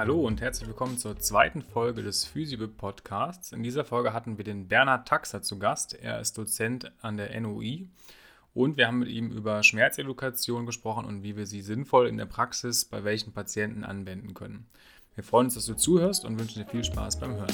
Hallo und herzlich willkommen zur zweiten Folge des Physiobib Podcasts. In dieser Folge hatten wir den Bernhard Taxer zu Gast. Er ist Dozent an der NOI und wir haben mit ihm über Schmerzedukation gesprochen und wie wir sie sinnvoll in der Praxis bei welchen Patienten anwenden können. Wir freuen uns, dass du zuhörst und wünschen dir viel Spaß beim Hören.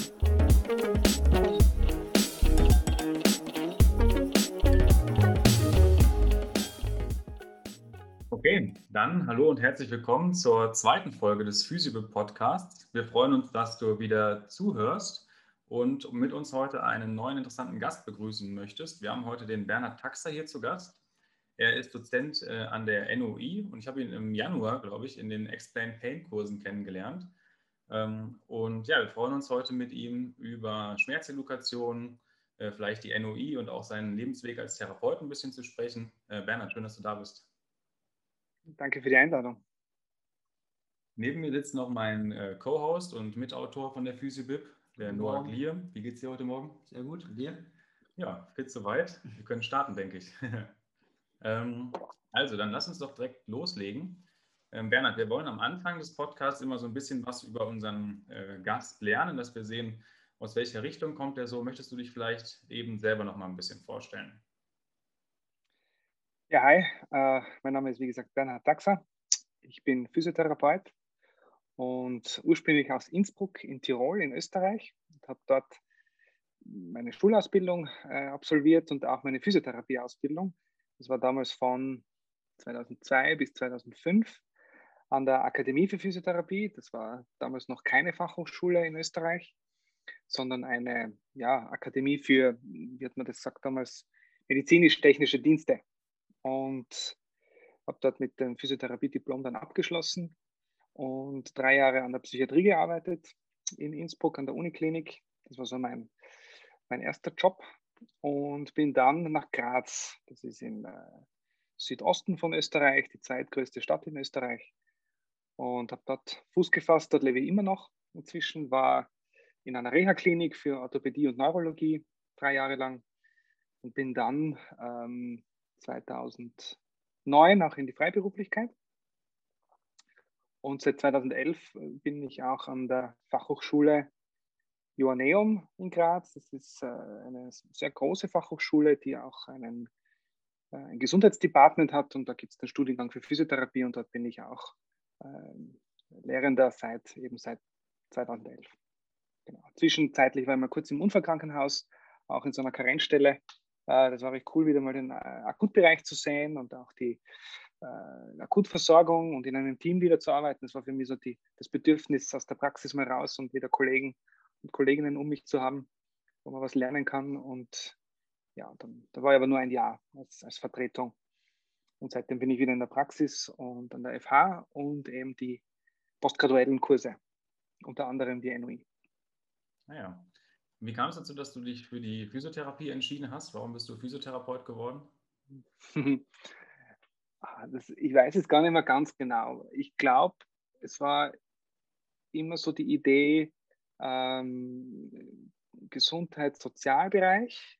Okay, dann hallo und herzlich willkommen zur zweiten Folge des Physical Podcasts. Wir freuen uns, dass du wieder zuhörst und mit uns heute einen neuen interessanten Gast begrüßen möchtest. Wir haben heute den Bernhard Taxer hier zu Gast. Er ist Dozent äh, an der NOI und ich habe ihn im Januar, glaube ich, in den Explain Pain Kursen kennengelernt. Ähm, und ja, wir freuen uns heute mit ihm über Schmerzedukation, äh, vielleicht die NOI und auch seinen Lebensweg als Therapeut ein bisschen zu sprechen. Äh, Bernhard, schön, dass du da bist. Danke für die Einladung. Neben mir sitzt noch mein äh, Co-Host und Mitautor von der Physiobib, der Guten Noah Glier. Wie geht's dir heute Morgen? Sehr gut. Dir? Ja, fit soweit. Wir können starten, denke ich. ähm, also, dann lass uns doch direkt loslegen. Ähm, Bernhard, wir wollen am Anfang des Podcasts immer so ein bisschen was über unseren äh, Gast lernen, dass wir sehen, aus welcher Richtung kommt er so. Möchtest du dich vielleicht eben selber noch mal ein bisschen vorstellen? Ja, hi, äh, mein Name ist wie gesagt Bernhard Taxer. Ich bin Physiotherapeut und ursprünglich aus Innsbruck in Tirol in Österreich und habe dort meine Schulausbildung äh, absolviert und auch meine Physiotherapieausbildung. Das war damals von 2002 bis 2005 an der Akademie für Physiotherapie. Das war damals noch keine Fachhochschule in Österreich, sondern eine ja, Akademie für, wie hat man das gesagt damals, medizinisch-technische Dienste und habe dort mit dem Physiotherapiediplom dann abgeschlossen und drei Jahre an der Psychiatrie gearbeitet in Innsbruck an der Uniklinik. Das war so mein, mein erster Job und bin dann nach Graz. Das ist im äh, Südosten von Österreich, die zweitgrößte Stadt in Österreich. Und habe dort Fuß gefasst, dort lebe ich immer noch. Inzwischen war in einer Reha-Klinik für Orthopädie und Neurologie drei Jahre lang und bin dann ähm, 2009 auch in die Freiberuflichkeit. Und seit 2011 bin ich auch an der Fachhochschule Joanneum in Graz. Das ist äh, eine sehr große Fachhochschule, die auch einen, äh, ein Gesundheitsdepartment hat. Und da gibt es den Studiengang für Physiotherapie und dort bin ich auch ähm, Lehrender seit eben seit 2011. Genau. Zwischenzeitlich war ich mal kurz im Unfallkrankenhaus, auch in so einer Karenzstelle das war recht cool, wieder mal den äh, Akutbereich zu sehen und auch die äh, Akutversorgung und in einem Team wieder zu arbeiten. Das war für mich so die, das Bedürfnis, aus der Praxis mal raus und wieder Kollegen und Kolleginnen um mich zu haben, wo man was lernen kann. Und ja, dann, da war ich aber nur ein Jahr als, als Vertretung. Und seitdem bin ich wieder in der Praxis und an der FH und eben die postgraduellen Kurse, unter anderem die NOI. Naja, ah wie kam es dazu, dass du dich für die Physiotherapie entschieden hast? Warum bist du Physiotherapeut geworden? Ah, das, ich weiß es gar nicht mehr ganz genau. Ich glaube, es war immer so die Idee, ähm, Gesundheits-, Sozialbereich.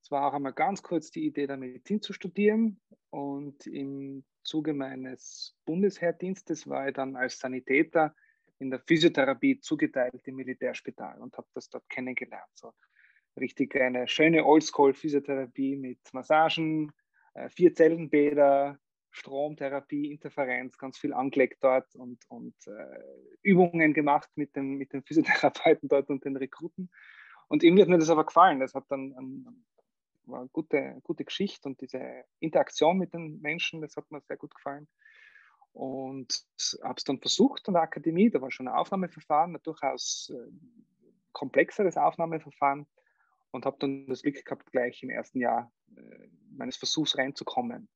Es war auch einmal ganz kurz die Idee, der Medizin zu studieren. Und im Zuge meines Bundesheerdienstes war ich dann als Sanitäter in der Physiotherapie zugeteilt im Militärspital und habe das dort kennengelernt. So richtig eine schöne Oldschool-Physiotherapie mit Massagen, äh, vier Zellenbäder, Stromtherapie, Interferenz, ganz viel angelegt dort und, und äh, Übungen gemacht mit den, mit den Physiotherapeuten dort und den Rekruten. Und irgendwie hat mir das aber gefallen. Das hat dann ein, war eine gute, gute Geschichte und diese Interaktion mit den Menschen, das hat mir sehr gut gefallen und habe es dann versucht an der Akademie. Da war schon ein Aufnahmeverfahren, ein durchaus äh, komplexeres Aufnahmeverfahren und habe dann das Glück gehabt, gleich im ersten Jahr äh, meines Versuchs reinzukommen.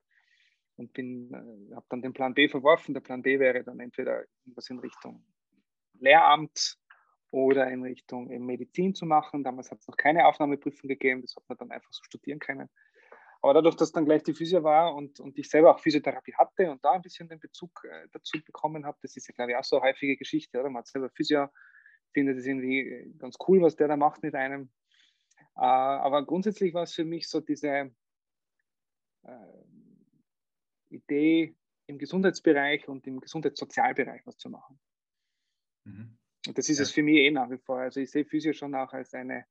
Und bin, äh, habe dann den Plan B verworfen. Der Plan B wäre dann entweder irgendwas in Richtung Lehramt oder in Richtung Medizin zu machen. Damals hat es noch keine Aufnahmeprüfung gegeben, das hat man dann einfach so studieren können. Aber dadurch, dass dann gleich die Physio war und, und ich selber auch Physiotherapie hatte und da ein bisschen den Bezug äh, dazu bekommen habe, das ist ja, glaube ich, auch so eine häufige Geschichte, oder? Man hat selber Physio, findet es irgendwie äh, ganz cool, was der da macht mit einem. Äh, aber grundsätzlich war es für mich so diese äh, Idee, im Gesundheitsbereich und im Gesundheitssozialbereich was zu machen. Mhm. Und das ist ja. es für mich eh nach wie vor. Also ich sehe Physio schon auch als eine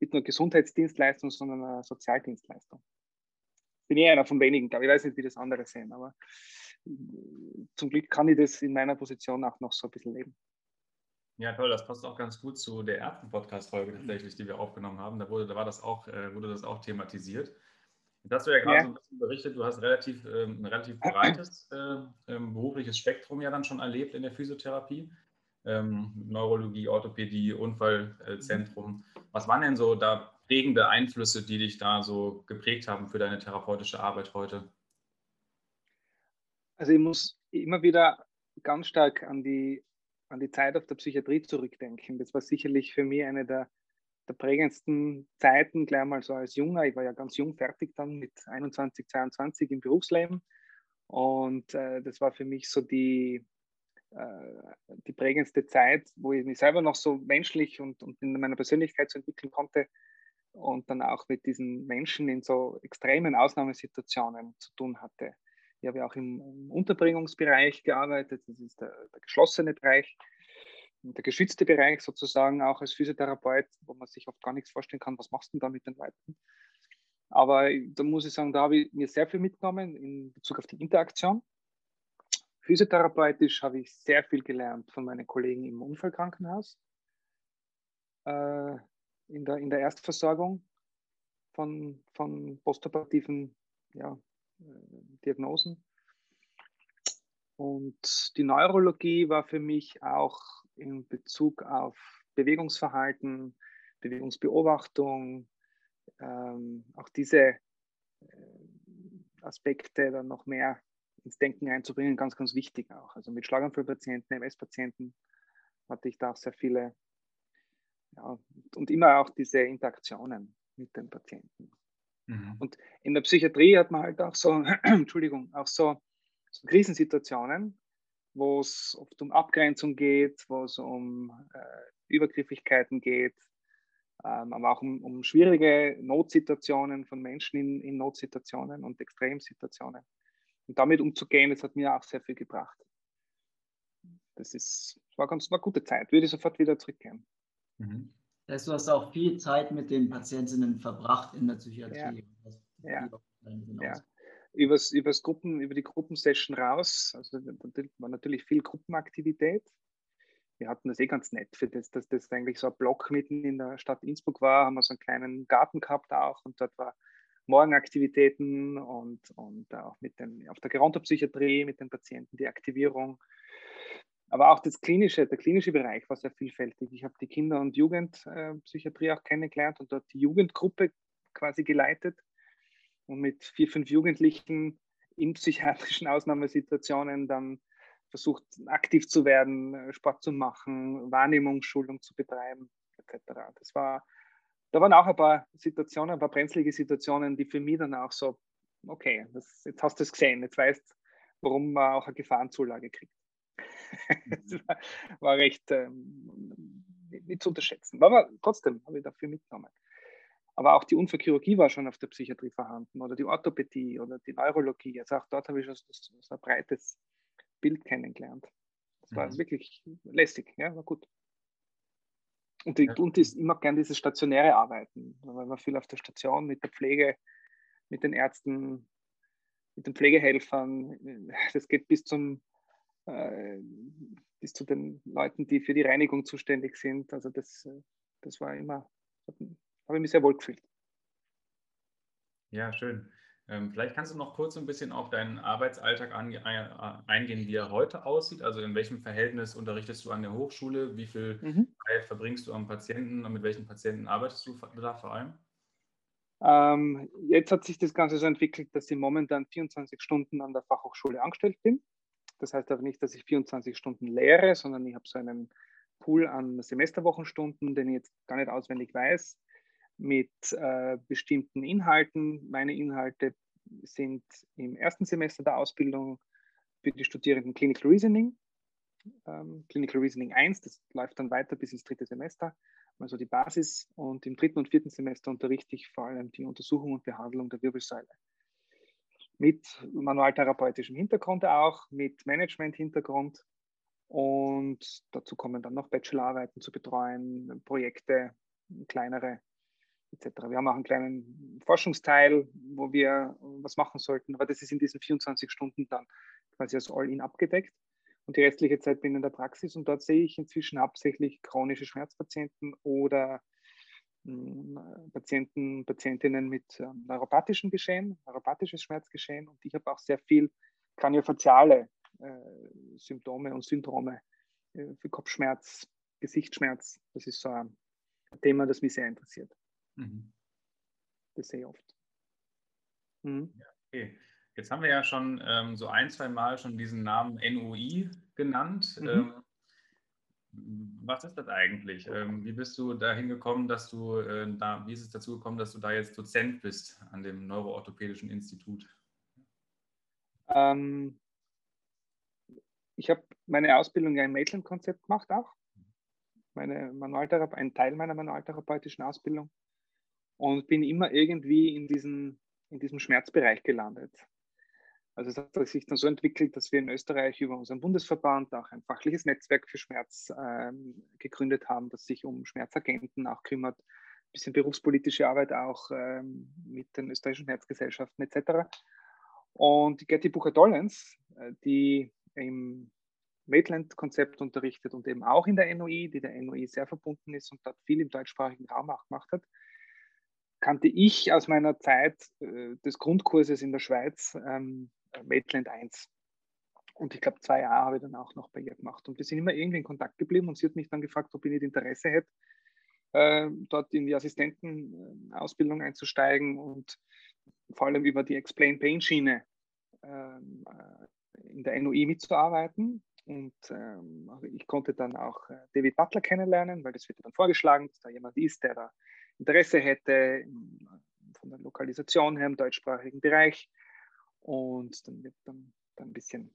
nicht nur Gesundheitsdienstleistung, sondern eine Sozialdienstleistung. Bin eh einer von wenigen, glaube ich. Ich weiß nicht, wie das andere sehen, aber äh, zum Glück kann ich das in meiner Position auch noch so ein bisschen leben. Ja, toll, das passt auch ganz gut zu der ersten Podcast-Folge tatsächlich, die wir aufgenommen haben. Da wurde, da war das auch, äh, wurde das auch thematisiert. Jetzt hast du ja gerade ja. so ein bisschen berichtet, du hast relativ, ähm, ein relativ breites äh, ähm, berufliches Spektrum ja dann schon erlebt in der Physiotherapie. Ähm, Neurologie, Orthopädie, Unfallzentrum. Was waren denn so da prägende Einflüsse, die dich da so geprägt haben für deine therapeutische Arbeit heute? Also ich muss immer wieder ganz stark an die an die Zeit auf der Psychiatrie zurückdenken. Das war sicherlich für mich eine der, der prägendsten Zeiten, gleich mal so als Junger. Ich war ja ganz jung fertig dann mit 21, 22 im Berufsleben. Und äh, das war für mich so die, äh, die prägendste Zeit, wo ich mich selber noch so menschlich und, und in meiner Persönlichkeit so entwickeln konnte und dann auch mit diesen Menschen in so extremen Ausnahmesituationen zu tun hatte. Ich habe ja auch im, Unterbringungsbereich gearbeitet, das ist der, der geschlossene Bereich, der geschützte Bereich sozusagen auch als Physiotherapeut, wo man sich oft gar nichts vorstellen kann, was machst du denn da mit den Leuten? Aber da muss ich sagen, da habe ich mir sehr viel mitgenommen in Bezug auf die Interaktion. Physiotherapeutisch habe ich sehr viel gelernt von meinen Kollegen im Unfallkrankenhaus, äh, in, der, in der Erstversorgung von, von postoperativen ja, äh, Diagnosen. Und die Neurologie war für mich auch in Bezug auf Bewegungsverhalten, Bewegungsbeobachtung, ähm, auch diese äh, Aspekte dann noch mehr ins Denken einzubringen, ganz, ganz wichtig auch. Also mit Schlaganfallpatienten, MS-Patienten hatte ich da auch sehr viele ja, und immer auch diese Interaktionen mit den Patienten. Mhm. Und in der Psychiatrie hat man halt auch so, Entschuldigung, auch so, so Krisensituationen, wo es oft um Abgrenzung geht, wo es um äh, Übergriffigkeiten geht, ähm, aber auch um, um, schwierige Notsituationen von Menschen in, in Notsituationen und Extremsituationen. Und damit umzugehen, das hat mir auch sehr viel gebracht. Das ist, war ganz war eine gute Zeit, würde ich sofort wieder zurückkehren. Mhm. Das heißt, du hast auch viel Zeit mit den Patientinnen verbracht in der Psychiatrie. Ja. ja. ja. Übers, übers Gruppen, über die Gruppensession raus, also da war natürlich viel Gruppenaktivität. Wir hatten das eh ganz nett, für das, dass das eigentlich so ein Block mitten in der Stadt Innsbruck war, haben wir so einen kleinen Garten gehabt auch und dort war Morgenaktivitäten und, und auch mit den, auf der Gerontopsychiatrie mit den Patienten die Aktivierung aber auch das klinische, der klinische Bereich war sehr vielfältig. Ich habe die Kinder- und Jugendpsychiatrie auch kennengelernt und dort die Jugendgruppe quasi geleitet und mit vier, fünf Jugendlichen in psychiatrischen Ausnahmesituationen dann versucht, aktiv zu werden, Sport zu machen, Wahrnehmungsschulung zu betreiben, etc. Das war, da waren auch ein paar Situationen, ein paar brenzlige Situationen, die für mich dann auch so, okay, das, jetzt hast du es gesehen, jetzt weißt warum man auch eine Gefahrenzulage kriegt. Das war, war recht ähm, nicht zu unterschätzen. Aber trotzdem habe ich dafür mitgenommen. Aber auch die Unfallchirurgie war schon auf der Psychiatrie vorhanden oder die Orthopädie oder die Neurologie. Also auch dort habe ich schon so ein breites Bild kennengelernt. Das war mhm. wirklich lästig, ja, war gut. Und, die, ja. und ist immer gern dieses stationäre Arbeiten, weil man viel auf der Station mit der Pflege, mit den Ärzten, mit den Pflegehelfern, das geht bis zum äh, bis zu den Leuten, die für die Reinigung zuständig sind. Also das, äh, das war immer, habe ich mich sehr wohl gefühlt. Ja, schön. Ähm, vielleicht kannst du noch kurz ein bisschen auf deinen Arbeitsalltag äh, eingehen, wie er heute aussieht. Also in welchem Verhältnis unterrichtest du an der Hochschule? Wie viel mhm. Zeit verbringst du am Patienten und mit welchen Patienten arbeitest du da vor allem? Ähm, jetzt hat sich das Ganze so entwickelt, dass ich momentan 24 Stunden an der Fachhochschule angestellt bin. Das heißt aber nicht, dass ich 24 Stunden lehre, sondern ich habe so einen Pool an Semesterwochenstunden, den ich jetzt gar nicht auswendig weiß, mit äh, bestimmten Inhalten. Meine Inhalte sind im ersten Semester der Ausbildung für die Studierenden Clinical Reasoning, ähm, Clinical Reasoning 1, das läuft dann weiter bis ins dritte Semester, also die Basis. Und im dritten und vierten Semester unterrichte ich vor allem die Untersuchung und Behandlung der Wirbelsäule mit manualtherapeutischem Hintergrund auch, mit Management-Hintergrund Und dazu kommen dann noch Bachelorarbeiten zu betreuen, Projekte, kleinere etc. Wir haben auch einen kleinen Forschungsteil, wo wir was machen sollten, aber das ist in diesen 24 Stunden dann quasi als All-In abgedeckt. Und die restliche Zeit bin ich in der Praxis und dort sehe ich inzwischen hauptsächlich chronische Schmerzpatienten oder Patienten, Patientinnen mit ähm, neuropathischen Geschehen, neuropathisches Schmerzgeschehen. Und ich habe auch sehr viel kraniofaziale äh, Symptome und Syndrome äh, für Kopfschmerz, Gesichtsschmerz. Das ist so ein Thema, das mich sehr interessiert. Mhm. Das sehe ich oft. Mhm. Ja, okay. Jetzt haben wir ja schon ähm, so ein, zwei Mal schon diesen Namen NOI genannt. Mhm. Ähm, was ist das eigentlich? Ähm, wie bist du dahin gekommen, dass du äh, da, wie ist es dazu gekommen, dass du da jetzt Dozent bist an dem Neuroorthopädischen Institut? Ähm, ich habe meine Ausbildung ja im Maitland-Konzept gemacht auch. Meine Manualtherape ein Teil meiner manualtherapeutischen Ausbildung und bin immer irgendwie in, diesen, in diesem Schmerzbereich gelandet. Also es hat sich dann so entwickelt, dass wir in Österreich über unseren Bundesverband auch ein fachliches Netzwerk für Schmerz ähm, gegründet haben, das sich um Schmerzagenten auch kümmert, ein bisschen berufspolitische Arbeit auch ähm, mit den österreichischen Schmerzgesellschaften etc. Und die Gerti Bucher-Dollens, äh, die im Maitland-Konzept unterrichtet und eben auch in der NOI, die der NOI sehr verbunden ist und dort viel im deutschsprachigen Raum auch gemacht hat, kannte ich aus meiner Zeit äh, des Grundkurses in der Schweiz ähm, Maitland 1. Und ich glaube, zwei Jahre habe ich dann auch noch bei ihr gemacht. Und wir sind immer irgendwie in Kontakt geblieben und sie hat mich dann gefragt, ob ich nicht Interesse hätte, äh, dort in die Assistentenausbildung einzusteigen und vor allem über die Explain Pain Schiene ähm, äh, in der NOI mitzuarbeiten. Und ähm, also ich konnte dann auch äh, David Butler kennenlernen, weil das wird dann vorgeschlagen, dass da jemand ist, der da Interesse hätte von der Lokalisation her im deutschsprachigen Bereich. Und dann wird dann, dann ein bisschen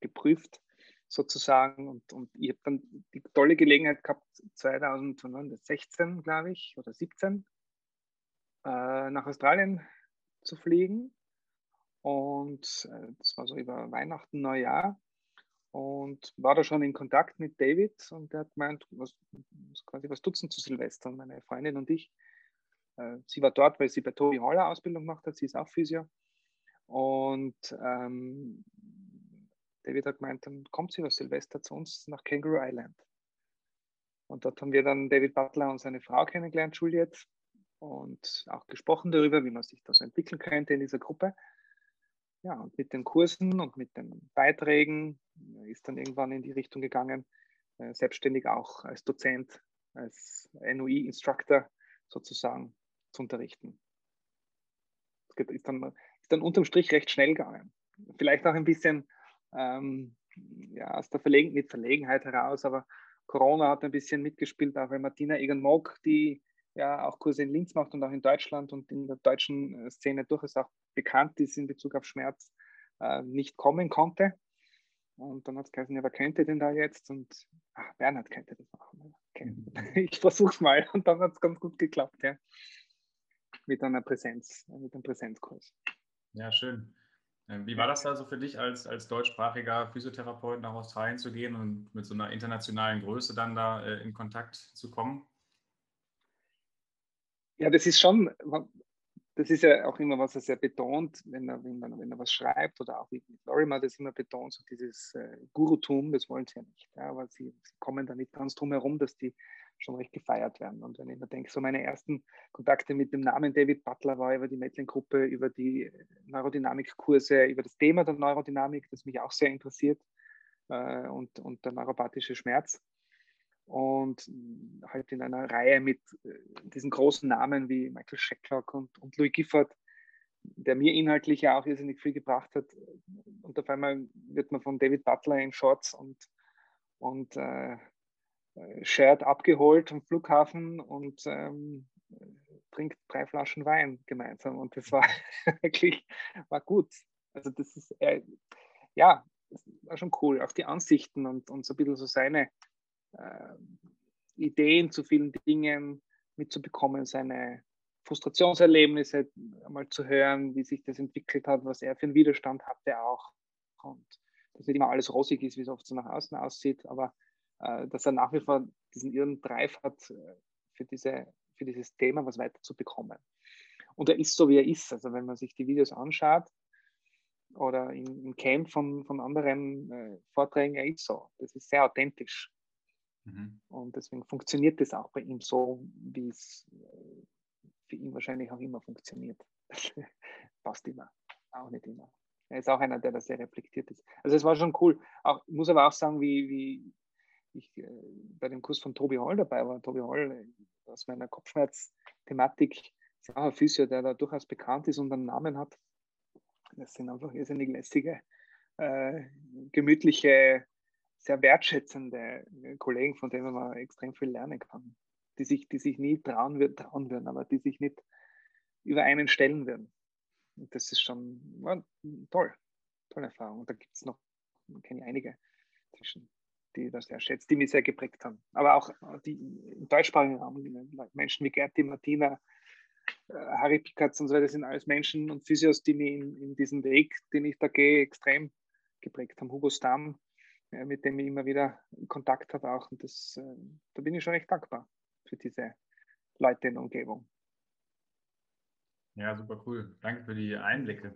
geprüft sozusagen. Und, und ich habe dann die tolle Gelegenheit gehabt, 2016, glaube ich, oder 17, äh, nach Australien zu fliegen. Und äh, das war so über Weihnachten, Neujahr. Und war da schon in Kontakt mit David und der hat gemeint, was, quasi was dutzen zu Silvester, meine Freundin und ich. Äh, sie war dort, weil sie bei Tobi Haller Ausbildung gemacht hat, sie ist auch Physio. Und ähm, David hat gemeint, dann kommt sie was Silvester zu uns nach Kangaroo Island. Und dort haben wir dann David Butler und seine Frau kennengelernt, Juliette, und auch gesprochen darüber, wie man sich das entwickeln könnte in dieser Gruppe. Ja, und mit den Kursen und mit den Beiträgen ist dann irgendwann in die Richtung gegangen, äh, selbstständig auch als Dozent, als NOI-Instructor sozusagen zu unterrichten. Das ist dann, ist dann unterm Strich recht schnell gegangen. Vielleicht auch ein bisschen ähm, ja, aus der Verlegen mit Verlegenheit heraus, aber Corona hat ein bisschen mitgespielt, auch weil Martina Egan-Mock, die ja auch Kurse in Linz macht und auch in Deutschland und in der deutschen äh, Szene durchaus auch bekannt ist in Bezug auf Schmerz, äh, nicht kommen konnte. Und dann hat es geheißen, ja, wer könnte denn da jetzt? Und ach, Bernhard könnte das machen. Okay. Mhm. Ich versuche es mal. Und dann hat es ganz gut geklappt, ja. Mit einer Präsenz, mit einem Präsenzkurs. Ja, schön. Ähm, wie war das also für dich, als, als deutschsprachiger Physiotherapeut nach Australien zu gehen und mit so einer internationalen Größe dann da äh, in Kontakt zu kommen? Ja, das ist schon, das ist ja auch immer, was er sehr betont, wenn er, wenn man, wenn er was schreibt oder auch wie Lorimer das immer betont, so dieses äh, Gurutum, das wollen sie ja nicht. Ja, aber sie, sie, kommen da nicht ganz drum herum, dass die schon recht gefeiert werden. Und wenn ich mir denke, so meine ersten Kontakte mit dem Namen David Butler war über die Metlin-Gruppe, über die Neurodynamikkurse, über das Thema der Neurodynamik, das mich auch sehr interessiert äh, und, und der neuropathische Schmerz und halt in einer Reihe mit äh, diesen großen Namen wie Michael Shacklock und, und Louis Gifford, der mir inhaltlich ja auch irrsinnig viel gebracht hat. Und auf einmal wird man von David Butler in Shorts und, und äh, Shirt abgeholt am Flughafen und ähm, trinkt drei Flaschen Wein gemeinsam. Und das war wirklich war gut. Also das ist, äh, ja, das war schon cool. Auch die Ansichten und, und so ein bisschen so seine äh, Ideen zu vielen Dingen mitzubekommen, seine Frustrationserlebnisse einmal zu hören, wie sich das entwickelt hat, was er für einen Widerstand hatte auch. Und dass nicht immer alles rosig ist, wie es oft so nach außen aussieht, aber dass er nach wie vor diesen irren Drive hat, äh, für, diese, für dieses Thema was weiterzubekommen. Und er ist so, wie er ist. Also wenn man sich die Videos anschaut oder im, im Camp von, von anderen äh, Vorträgen, er ist so. Das ist sehr authentisch. Mhm. Und deswegen funktioniert das auch bei ihm so, wie es äh, für ihn wahrscheinlich auch immer funktioniert. Passt immer, auch nicht immer. Er ist auch einer, der da sehr reflektiert ist. Also es war schon cool. Auch, ich muss aber auch sagen, wie, wie ich äh, bei dem Kurs von Tobi Holl dabei war. Tobi Holl äh, aus meiner Kopfschmerz-Thematik auch ein Physio, der da durchaus bekannt ist und einen Namen hat. Das sind einfach irrsinnig lästige, äh, gemütliche, sehr wertschätzende Kollegen, von denen man extrem viel lernen kann. Die sich, die sich nie trauen, trauen würden, aber die sich nicht über einen stellen würden. Und das ist schon ja, toll, tolle Erfahrung. Und da gibt es noch, kenne ich einige zwischen, die das sehr schätzt, die mich sehr geprägt haben. Aber auch die im deutschsprachigen Raum, Menschen wie Gerti, Martina, äh, Harry Pikatz und so weiter, sind alles Menschen und Physios, die mich in, in diesem Weg, den ich da gehe, extrem geprägt haben. Hugo Stamm, äh, mit dem ich immer wieder Kontakt habe auch. Und das, äh, da bin ich schon recht dankbar für diese Leute in der Umgebung. Ja, super cool. Danke für die Einblicke.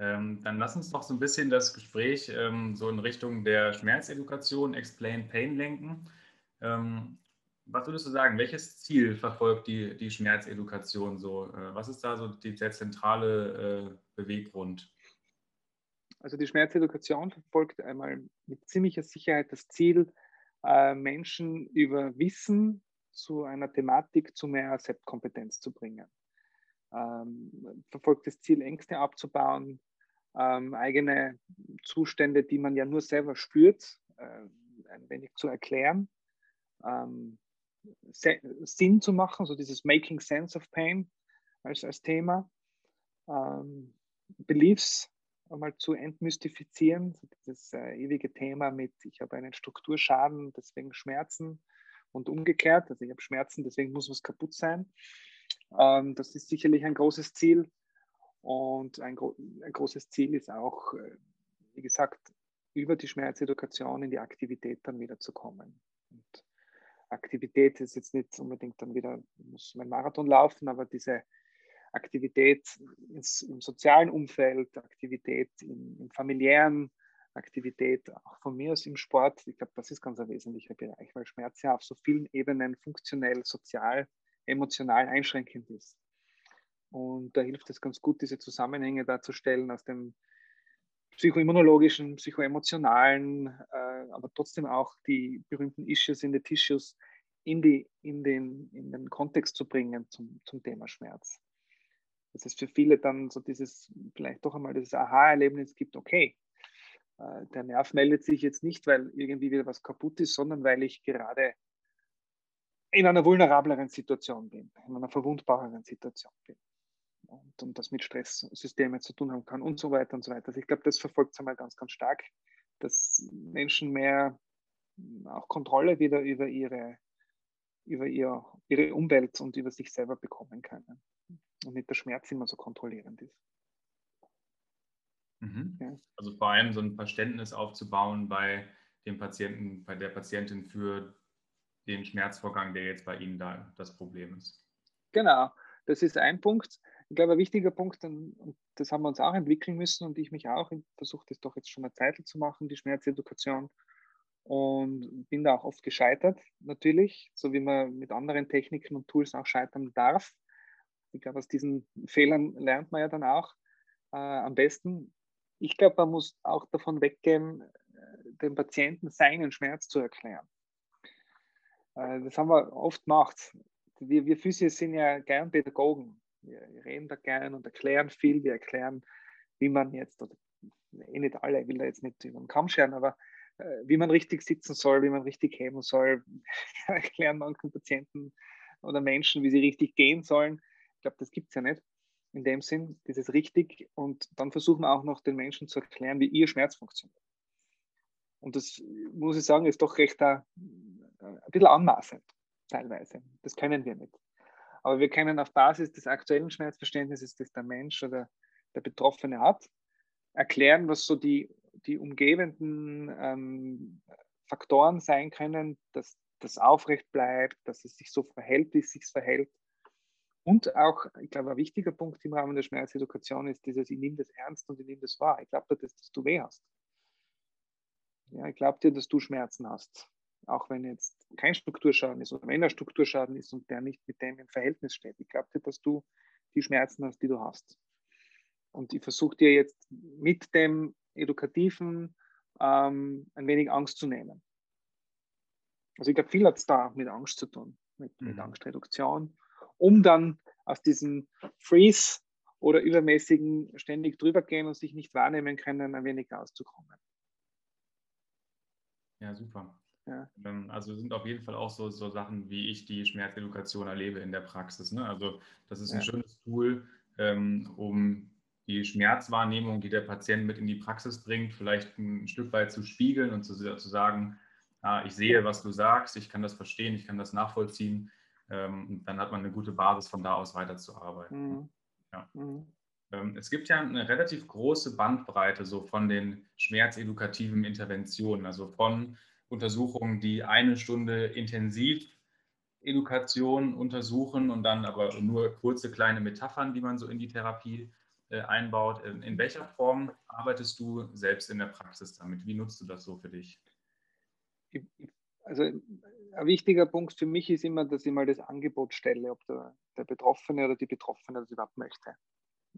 Ähm, dann lass uns doch so ein bisschen das Gespräch ähm, so in Richtung der Schmerzedukation, Explain Pain lenken. Ähm, was würdest du sagen, welches Ziel verfolgt die, die Schmerzedukation so? Äh, was ist da so die, der zentrale äh, Beweggrund? Also die Schmerzedukation verfolgt einmal mit ziemlicher Sicherheit das Ziel, äh, Menschen über Wissen zu einer Thematik zu mehr Selbstkompetenz zu bringen ähm, verfolgt das Ziel, Ängste abzubauen, ähm, eigene Zustände, die man ja nur selber spürt, äh, ein wenig zu erklären, ähm, Sinn zu machen, so dieses Making Sense of Pain als, als Thema, ähm, Beliefs einmal zu entmystifizieren, dieses äh, ewige Thema mit, ich habe einen Strukturschaden, deswegen Schmerzen und umgekehrt, also ich habe Schmerzen, deswegen muss was kaputt sein. Ähm, das ist sicherlich ein großes Ziel. Und ein, gro ein großes Ziel ist auch, äh, wie gesagt, über die Schmerzedukation in die Aktivität dann wieder zu kommen. Und Aktivität ist jetzt nicht unbedingt dann wieder, muss mein Marathon laufen, aber diese Aktivität ins, im sozialen Umfeld, Aktivität im, im, familiären, Aktivität auch von mir aus im Sport, ich glaube, das ist ganz ein wesentlicher Bereich, weil Schmerz ja auf so vielen Ebenen funktionell, sozial emotional einschränkend ist. Und da hilft es ganz gut, diese Zusammenhänge darzustellen aus dem psychoimmunologischen, psychoemotionalen, äh, aber trotzdem auch die berühmten Issues in the Tissues in, die, in, den, in den Kontext zu bringen zum, zum Thema Schmerz. Dass es für viele dann so dieses, vielleicht doch einmal dieses Aha-Erlebnis gibt, okay, äh, der Nerv meldet sich jetzt nicht, weil irgendwie wieder was kaputt ist, sondern weil ich gerade in einer vulnerableren Situation bin, in einer verwundbareren Situation bin. Und, und das mit Stresssystemen zu tun haben kann und so weiter und so weiter. Also ich glaube, das verfolgt es einmal ganz, ganz stark, dass Menschen mehr auch Kontrolle wieder über ihre, über ihr, ihre Umwelt und über sich selber bekommen können. Und nicht der Schmerz immer so kontrollierend ist. Mhm. Ja. Also vor allem so ein Verständnis aufzubauen bei dem Patienten, bei der Patientin für den Schmerzvorgang, der jetzt bei Ihnen da das Problem ist. Genau, das ist ein Punkt. Ich glaube, ein wichtiger Punkt, und das haben wir uns auch entwickeln müssen und ich mich auch, versuche das doch jetzt schon eine Zeit zu machen, die Schmerzedukation. Und bin da auch oft gescheitert, natürlich, so wie man mit anderen Techniken und Tools auch scheitern darf. Ich glaube, aus diesen Fehlern lernt man ja dann auch äh, am besten. Ich glaube, man muss auch davon weggehen, äh, dem Patienten seinen Schmerz zu erklären. Äh, das haben wir oft gemacht. Wir, wir Physios sind ja gern Pädagogen. Wir reden da gern und erklären viel. Wir erklären, wie man jetzt, oder eh nicht alle, ich will da jetzt nicht über den Kamm scheren, aber äh, wie man richtig sitzen soll, wie man richtig heben soll. Wir erklären manchen Patienten oder Menschen, wie sie richtig gehen sollen. Ich glaube, das gibt es ja nicht in dem Sinn, dieses richtig. Und dann versuchen wir auch noch den Menschen zu erklären, wie ihr Schmerz funktioniert. Und das muss ich sagen, ist doch recht ein, ein bisschen anmaßend, teilweise. Das können wir nicht. Aber wir können auf Basis des aktuellen Schmerzverständnisses, das der Mensch oder der Betroffene hat, erklären, was so die die umgebenden ähm, Faktoren sein können, dass das aufrecht bleibt, dass es sich so verhält, wie es sich verhält. Und auch, ich glaube, ein wichtiger Punkt im Rahmen der Schmerzedukation ist dieses, ich nehme das ernst und ich nehme das wahr. Ich glaube dir, dass du weh hast. Ja, ich glaube dir, dass du Schmerzen hast. Auch wenn jetzt kein Strukturschaden ist oder wenn ein Strukturschaden ist und der nicht mit dem im Verhältnis steht. Ich glaube dir, dass du die Schmerzen hast, die du hast. Und ich versuche dir jetzt mit dem Edukativen ähm, ein wenig Angst zu nehmen. Also ich glaube, viel hat es da mit Angst zu tun, mit, mhm. mit Angstreduktion, um dann aus diesem Freeze oder übermäßigen ständig drüber gehen und sich nicht wahrnehmen können, ein wenig rauszukommen. Ja, super. Ja. Ähm, also sind auf jeden Fall auch so, so Sachen, wie ich die Schmerzedukation erlebe in der Praxis. Ne? Also das ist ein ja. schönes Tool, ähm, um die Schmerzwahrnehmung, die der Patient mit in die Praxis bringt, vielleicht ein Stück weit zu spiegeln und zu, zu sagen, ah, ich sehe, was du sagst, ich kann das verstehen, ich kann das nachvollziehen. Ähm, dann hat man eine gute Basis, von da aus weiterzuarbeiten. Mhm. Ja. Mhm. Ähm, es gibt ja eine relativ große Bandbreite so von den schmerzedukativen Interventionen, also von Untersuchungen, die eine Stunde intensiv Edukation untersuchen und dann aber nur kurze kleine Metaphern, die man so in die Therapie äh, einbaut. In, in welcher Form arbeitest du selbst in der Praxis damit? Wie nutzt du das so für dich? Also ein wichtiger Punkt für mich ist immer, dass ich mal das Angebot stelle, ob der, der Betroffene oder die Betroffene das überhaupt möchte.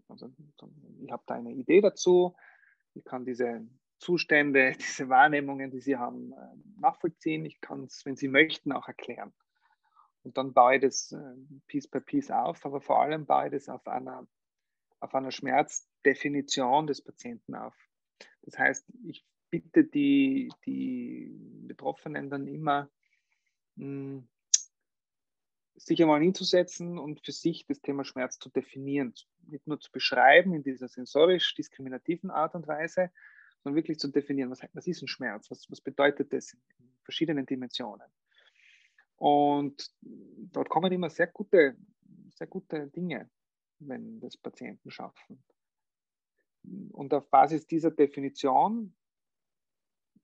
Also ich habe da eine Idee dazu, ich kann diese Zustände, diese Wahrnehmungen, die sie haben, äh, nachvollziehen. Ich kann es, wenn sie möchten, auch erklären. Und dann baue ich das äh, Piece by Piece auf, aber vor allem baue ich das auf einer, auf einer Schmerzdefinition des Patienten auf. Das heißt, ich bitte die, die Betroffenen dann immer, hm, sich einmal hinzusetzen und für sich das Thema Schmerz zu definieren. Nicht nur zu beschreiben in dieser sensorisch diskriminativen Art und Weise, sondern wirklich zu definieren, was, was ist ein Schmerz, was, was bedeutet das in, verschiedenen Dimensionen. Und dort kommen immer sehr gute, sehr gute Dinge, wenn das Patienten schaffen. Und auf Basis dieser Definition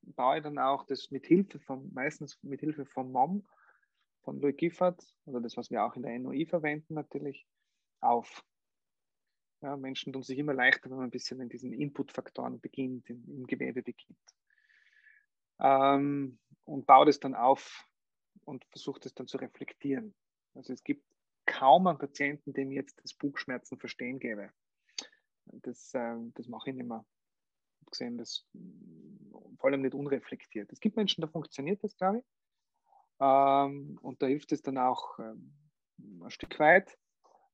baue ich dann auch das mit Hilfe von, meistens mit Hilfe von MOM, von Louis Gifford, oder das, was wir auch in der NOI verwenden natürlich, auf. Ja, Menschen tun sich immer leichter, wenn man ein bisschen in diesen Inputfaktoren beginnt, in, im Gewebe beginnt. Ähm, und baue das dann auf und versuche das dann zu reflektieren. Also es gibt kaum einen Patienten, dem jetzt das Bugschmerzen verstehen gebe. Das, äh, das mache ich nicht mehr. Ich habe gesehen, das vor allem nicht unreflektiert. Es gibt Menschen, da funktioniert das, glaube ich. Ähm, und da hilft es dann auch ähm, ein Stück weit.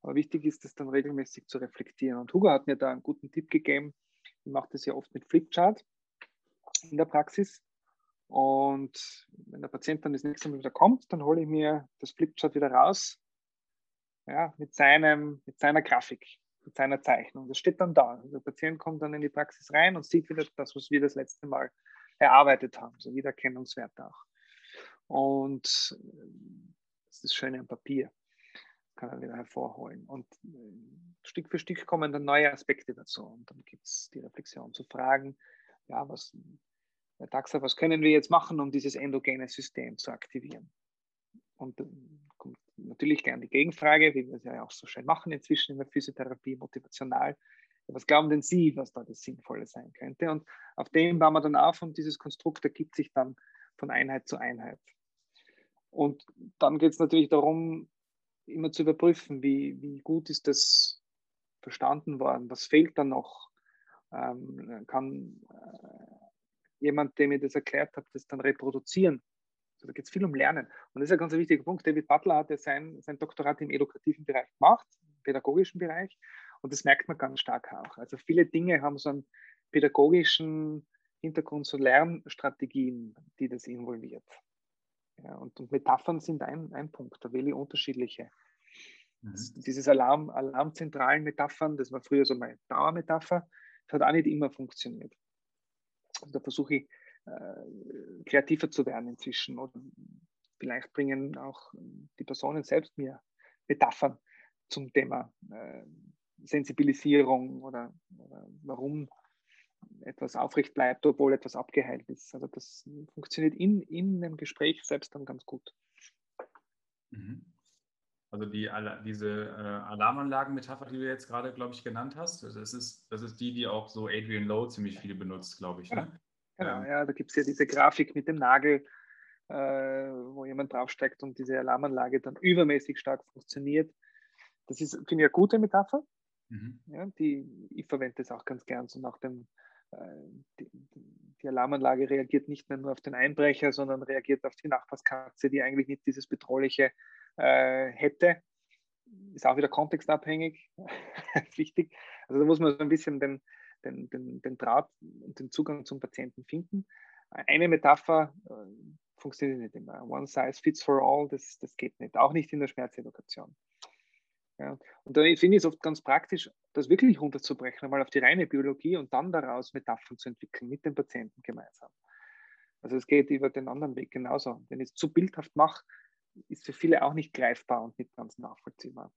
Aber wichtig ist es dann regelmäßig zu reflektieren. Und Hugo hat mir da einen guten Tipp gegeben. Ich mache das ja oft mit Flipchart in der Praxis. Und wenn der Patient dann das nächste Mal wieder kommt, dann hole ich mir das Flipchart wieder raus ja, mit, seinem, mit seiner Grafik, mit seiner Zeichnung. Das steht dann da. Also der Patient kommt dann in die Praxis rein und sieht wieder das, was wir das letzte Mal erarbeitet haben, so Wiedererkennungswert auch. Und das ist das Schöne am Papier. Kann er wieder hervorholen. Und äh, Stück für Stück kommen dann neue Aspekte dazu. Und dann gibt es die Reflexion zu fragen, ja, was, Herr Taxa, was können wir jetzt machen, um dieses endogene System zu aktivieren? Und dann kommt natürlich gern die Gegenfrage, wie wir es ja auch so schön machen inzwischen in der Physiotherapie, motivational. Was glauben denn Sie, was da das Sinnvolle sein könnte? Und auf dem bauen wir dann auf und dieses Konstrukt ergibt sich dann von Einheit zu Einheit. Und dann geht es natürlich darum, immer zu überprüfen, wie, wie gut ist das verstanden worden, was fehlt da noch. Ähm, kann äh, jemand, der mir das erklärt hat, das dann reproduzieren? Also da geht es viel um Lernen. Und das ist ein ganz wichtiger Punkt. David Butler hat ja sein, sein Doktorat im edukativen Bereich gemacht, im pädagogischen Bereich. Und das merkt man ganz stark auch. Also viele Dinge haben so einen pädagogischen Hintergrund, so Lernstrategien, die das involviert. Ja, und, und, Metaphern sind ein, ein Punkt, da wähle ich unterschiedliche. Mhm. Dieses Alarm, alarmzentralen Metaphern, das war früher so meine Dauermetapher, das hat auch nicht immer funktioniert. Also da versuche ich äh, kreativer zu werden inzwischen oder vielleicht bringen auch die Personen selbst mir Metaphern zum Thema äh, Sensibilisierung oder, oder warum etwas aufrecht bleibt, obwohl etwas abgeheilt ist. Also das funktioniert in, in dem Gespräch selbst dann ganz gut. Mhm. Also die, diese äh, Alarmanlagen-Metapher, die du jetzt gerade, glaube ich, genannt hast, das ist, das ist die, die auch so Adrian Lowe ziemlich viel benutzt, glaube ich. Ne? Genau, ähm. ja, da gibt es ja diese Grafik mit dem Nagel, äh, wo jemand draufsteigt und diese Alarmanlage dann übermäßig stark funktioniert. Das ist, finde ich, eine gute Metapher. Mhm. Ja, die, ich verwende das auch ganz gern so nach dem, die, die, Alarmanlage reagiert nicht mehr nur auf den Einbrecher, sondern reagiert auf die Nachbarskatze, die eigentlich nicht dieses bedrohliche äh, hätte. Ist auch wieder kontextabhängig, wichtig. Also da muss man so ein bisschen den, den, den, den Draht und den Zugang zum Patienten finden. Eine Metapher äh, funktioniert nicht immer. One size fits for all, das, das geht nicht. Auch nicht in der Schmerzedukation. Ja. Und da finde ich es oft ganz praktisch, das wirklich runterzubrechen, einmal auf die reine Biologie und dann daraus Metaphern zu entwickeln mit dem Patienten gemeinsam. Also es geht über den anderen Weg genauso. Wenn ich es zu bildhaft mache, ist für viele auch nicht greifbar und nicht ganz nachvollziehbar.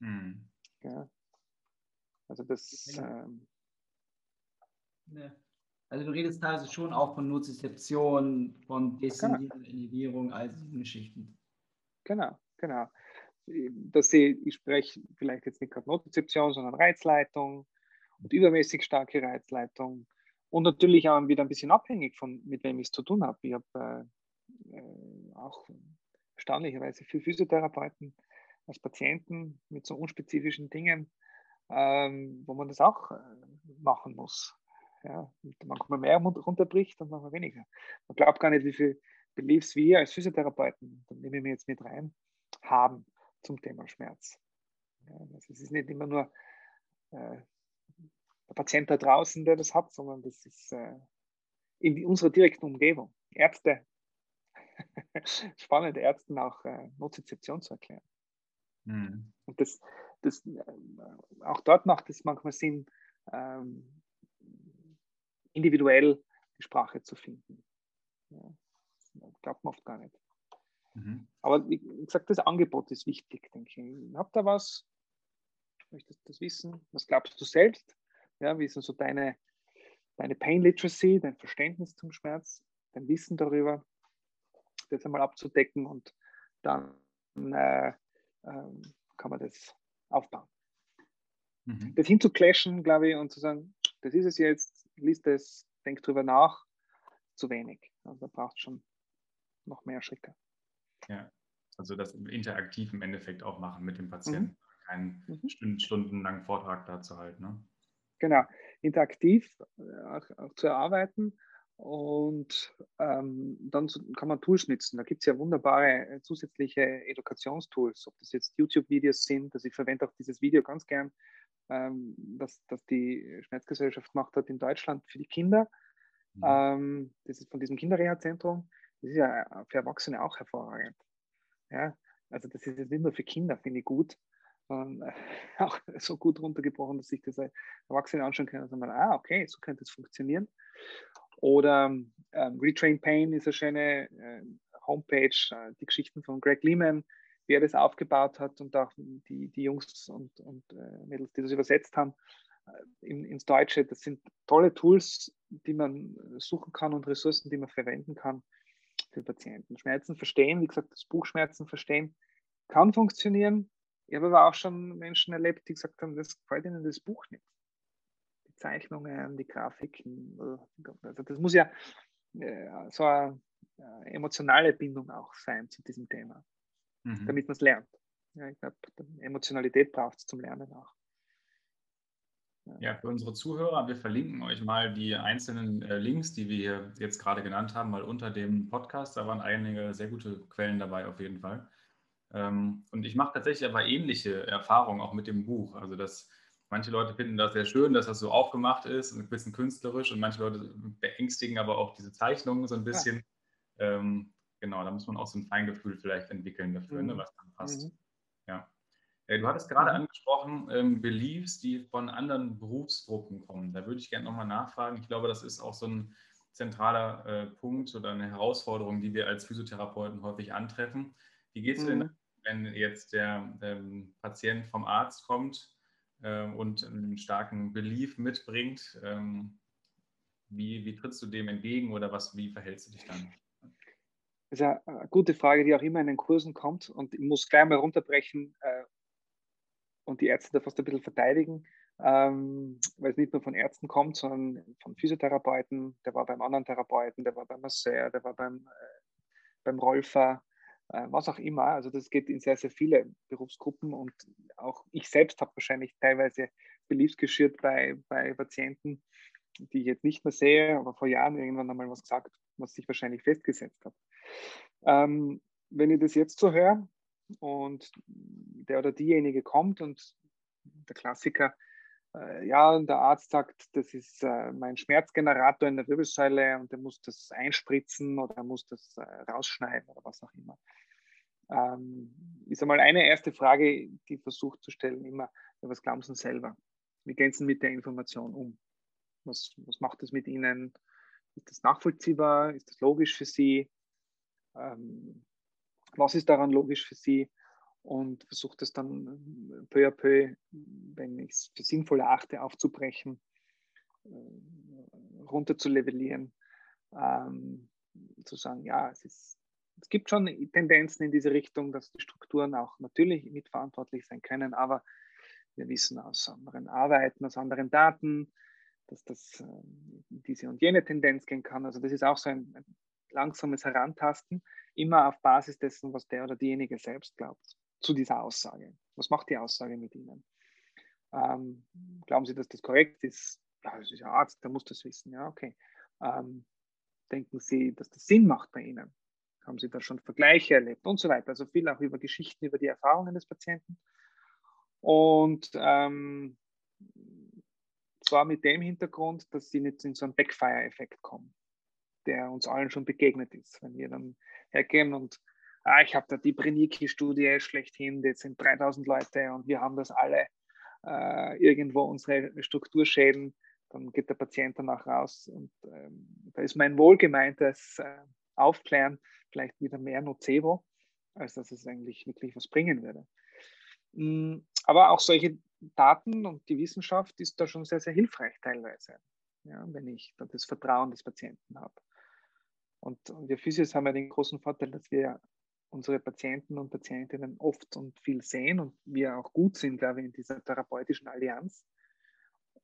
Mhm. Ja. Also das. Ähm, ja. Also du redest teilweise schon auch von Nozizeption, von Descendierung, Inhibierung, all diesen Geschichten. Genau, genau dass sie, ich spreche vielleicht jetzt nicht gerade Notizeption, sondern Reizleitung und übermäßig starke Reizleitung. Und natürlich auch wieder ein bisschen abhängig von, mit wem ich es zu tun habe. Ich habe äh, äh, auch erstaunlicherweise viele Physiotherapeuten als Patienten mit so unspezifischen Dingen, ähm, wo man das auch äh, machen muss. Ja, manchmal mehr runterbricht und manchmal weniger. Man glaubt gar nicht, wie viele Beliefs wir als Physiotherapeuten, da nehme ich mir jetzt mit rein, haben zum Thema Schmerz. Ja, also es ist nicht immer nur äh, der Patient da draußen, der das hat, sondern das ist äh, in unserer direkten Umgebung. Ärzte, spannend, Ärzten auch äh, Nozizeption zu erklären. Mhm. Und das, das, äh, auch dort macht es manchmal Sinn, ähm, individuell die Sprache zu finden. Ja, das glaubt man oft gar nicht. Mhm. Aber wie gesagt, das Angebot ist wichtig, denke ich. Habt ihr was? Möchtest du das wissen? Was glaubst du selbst? Ja, wie sind so deine, deine Pain Literacy, dein Verständnis zum Schmerz, dein Wissen darüber, das einmal abzudecken und dann äh, äh, kann man das aufbauen. Mhm. Das hinzuclashen, glaube ich, und zu sagen, das ist es jetzt, liest es, denk drüber nach, zu wenig. Also da braucht es schon noch mehr Schritte. Ja, also das interaktiv im Endeffekt auch machen mit dem Patienten, mhm. keinen mhm. stundenlangen Vortrag dazu halten. Ne? Genau, interaktiv äh, auch, auch zu erarbeiten und ähm, dann kann man Tools nutzen. Da gibt es ja wunderbare äh, zusätzliche Edukationstools, ob das jetzt YouTube-Videos sind. Also ich verwende auch dieses Video ganz gern, ähm, das, das die Schmerzgesellschaft gemacht hat in Deutschland für die Kinder. Mhm. Ähm, das ist von diesem Kinderreha-Zentrum. Das ist ja für Erwachsene auch hervorragend. Ja, also das ist jetzt nicht nur für Kinder, finde ich gut, sondern äh, auch so gut runtergebrochen, dass sich das Erwachsene anschauen können und sagen, ah, okay, so könnte es funktionieren. Oder ähm, Retrain Pain ist eine schöne äh, Homepage, äh, die Geschichten von Greg Lehman, wie er das aufgebaut hat und auch die, die Jungs und, und äh, Mädels, die das übersetzt haben äh, in, ins Deutsche. Das sind tolle Tools, die man suchen kann und Ressourcen, die man verwenden kann, für Patienten. Schmerzen verstehen, wie gesagt, das Buch Schmerzen verstehen kann funktionieren. Ich habe aber auch schon Menschen erlebt, die gesagt haben, das gefällt ihnen das Buch nicht. Die Zeichnungen, die Grafiken. Also das muss ja äh, so eine äh, emotionale Bindung auch sein zu diesem Thema, mhm. damit man es lernt. Ja, ich glaube, Emotionalität braucht es zum Lernen auch. Ja, für unsere Zuhörer, wir verlinken euch mal die einzelnen äh, Links, die wir jetzt gerade genannt haben, mal unter dem Podcast. Da waren einige sehr gute Quellen dabei auf jeden Fall. Ähm, und ich mache tatsächlich aber ähnliche Erfahrungen auch mit dem Buch. Also dass manche Leute finden das sehr schön, dass das so aufgemacht ist und ein bisschen künstlerisch und manche Leute beängstigen aber auch diese Zeichnungen so ein bisschen. Ja. Ähm, genau, da muss man auch so ein Feingefühl vielleicht entwickeln dafür, ne, mhm. ne, was dann passt. Mhm. Ja. Äh, du hattest gerade mhm. angesprochen, ähm, Beliefs, die von anderen Berufsgruppen kommen. Da würde ich gerne nochmal nachfragen. Ich glaube, das ist auch so ein zentraler äh, Punkt oder eine Herausforderung, die wir als Physiotherapeuten häufig antreffen. Wie geht es mhm. denn, wenn jetzt der ähm, Patient vom Arzt kommt äh, und einen starken Belief mitbringt? Ähm, wie, wie trittst du dem entgegen oder was, wie verhältst du dich dann? Das ist eine gute Frage, die auch immer in den Kursen kommt und ich muss gleich mal runterbrechen äh, und die Ärzte da fast ein bisschen verteidigen, ähm, weil es nicht nur von Ärzten kommt, sondern von Physiotherapeuten, der war beim anderen Therapeuten, der war beim Masseur, der war beim, äh, beim Rolfer, äh, was auch immer. Also das geht in sehr, sehr viele Berufsgruppen und auch ich selbst habe wahrscheinlich teilweise beliebsgeschürt bei, bei Patienten, die ich jetzt nicht mehr sehe, aber vor Jahren irgendwann einmal was gesagt, was sich wahrscheinlich festgesetzt hat. Ähm, wenn ich das jetzt so höre und der oder diejenige kommt und der Klassiker, äh, ja, und der Arzt sagt, das ist äh, mein Schmerzgenerator in der Wirbelsäule und er muss das einspritzen oder er muss das äh, rausschneiden oder was auch immer. Ähm, ist einmal eine erste Frage, die versucht zu stellen, immer, was glauben Sie selber? Wie gehen Sie mit der Information um? Was, was macht das mit Ihnen? Ist das nachvollziehbar? Ist das logisch für Sie? Ähm, was ist daran logisch für Sie? Und versucht das dann peu à peu, wenn ich es für sinnvoll erachte, aufzubrechen, äh, runter zu levellieren, ähm, zu sagen, ja, es, ist, es gibt schon Tendenzen in diese Richtung, dass die Strukturen auch natürlich mitverantwortlich sein können, aber wir wissen aus anderen Arbeiten, aus anderen Daten, dass das äh, diese und jene Tendenz gehen kann. Also das ist auch so ein, ein langsames Herantasten, immer auf Basis dessen, was der oder diejenige selbst glaubt, zu dieser Aussage. Was macht die Aussage mit Ihnen? Ähm, glauben Sie, dass das korrekt ist? Ja, das ist ja Arzt, der muss das wissen. Ja, okay. Ähm, denken Sie, dass das Sinn macht bei Ihnen? Haben Sie da schon Vergleiche erlebt und so weiter? Also viel auch über Geschichten, über die Erfahrungen des Patienten. Und ähm, zwar mit dem Hintergrund, dass sie nicht in so einen Backfire-Effekt kommen, der uns allen schon begegnet ist. Wenn wir dann hergehen und ah, ich habe da die Breniki-Studie schlechthin, das sind 3000 Leute und wir haben das alle äh, irgendwo unsere Strukturschäden, dann geht der Patient danach raus und ähm, da ist mein wohlgemeintes äh, Aufklären vielleicht wieder mehr Nocebo, als dass es eigentlich wirklich was bringen würde. Mm, aber auch solche Daten und die Wissenschaft ist da schon sehr, sehr hilfreich teilweise, ja, wenn ich da das Vertrauen des Patienten habe. Und wir Physios haben ja den großen Vorteil, dass wir unsere Patienten und Patientinnen oft und viel sehen und wir auch gut sind, glaube ich, in dieser therapeutischen Allianz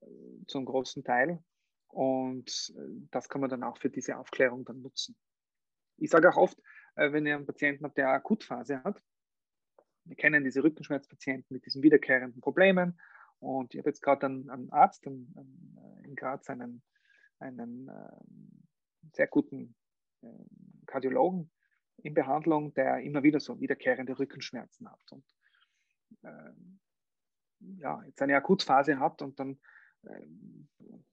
äh, zum großen Teil. Und äh, das kann man dann auch für diese Aufklärung dann nutzen. Ich sage auch oft, äh, wenn ihr einen Patienten habt, der eine Akutphase hat, wir kennen diese Rückenschmerzpatienten mit diesen wiederkehrenden Problemen. Und ich habe jetzt gerade einen, einen, Arzt äh, in Graz, einen, einen äh, sehr guten Kardiologen in Behandlung, der immer wieder so wiederkehrende Rückenschmerzen hat. Und äh, ja, jetzt eine Akutphase hat und dann äh,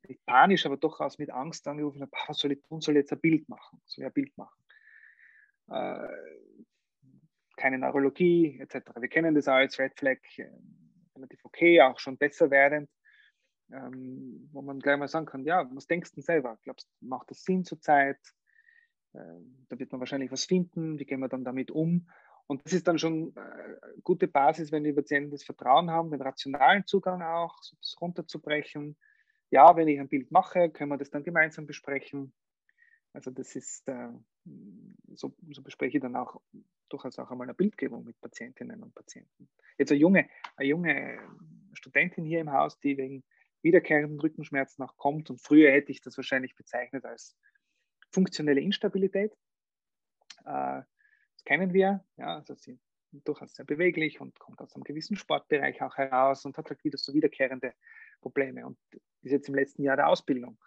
nicht panisch, aber durchaus mit Angst angerufen hat, was soll ich tun, soll ich jetzt ein Bild machen, soll ich ein Bild machen. Äh, keine Neurologie etc. Wir kennen das als Red Flag äh, relativ okay, auch schon besser werdend, ähm, wo man gleich mal sagen kann, ja, was denkst du selber? Glaubst macht das Sinn zurzeit? Ähm, da wird man wahrscheinlich was finden, wie gehen wir dann damit um? Und das ist dann schon eine äh, gute Basis, wenn die Patienten das Vertrauen haben, den rationalen Zugang auch, das runterzubrechen. Ja, wenn ich ein Bild mache, können wir das dann gemeinsam besprechen. Also das ist, äh, so, so bespreche ich dann auch durchaus auch einmal eine Bildgebung mit Patientinnen und Patienten. Jetzt eine junge, eine junge Studentin hier im Haus, die wegen wiederkehrenden Rückenschmerzen auch kommt und früher hätte ich das wahrscheinlich bezeichnet als funktionelle Instabilität. Äh, das kennen wir, ja, also sie ist durchaus sehr beweglich und kommt aus einem gewissen Sportbereich auch heraus und hat halt wieder so wiederkehrende Probleme und ist jetzt im letzten Jahr der Ausbildung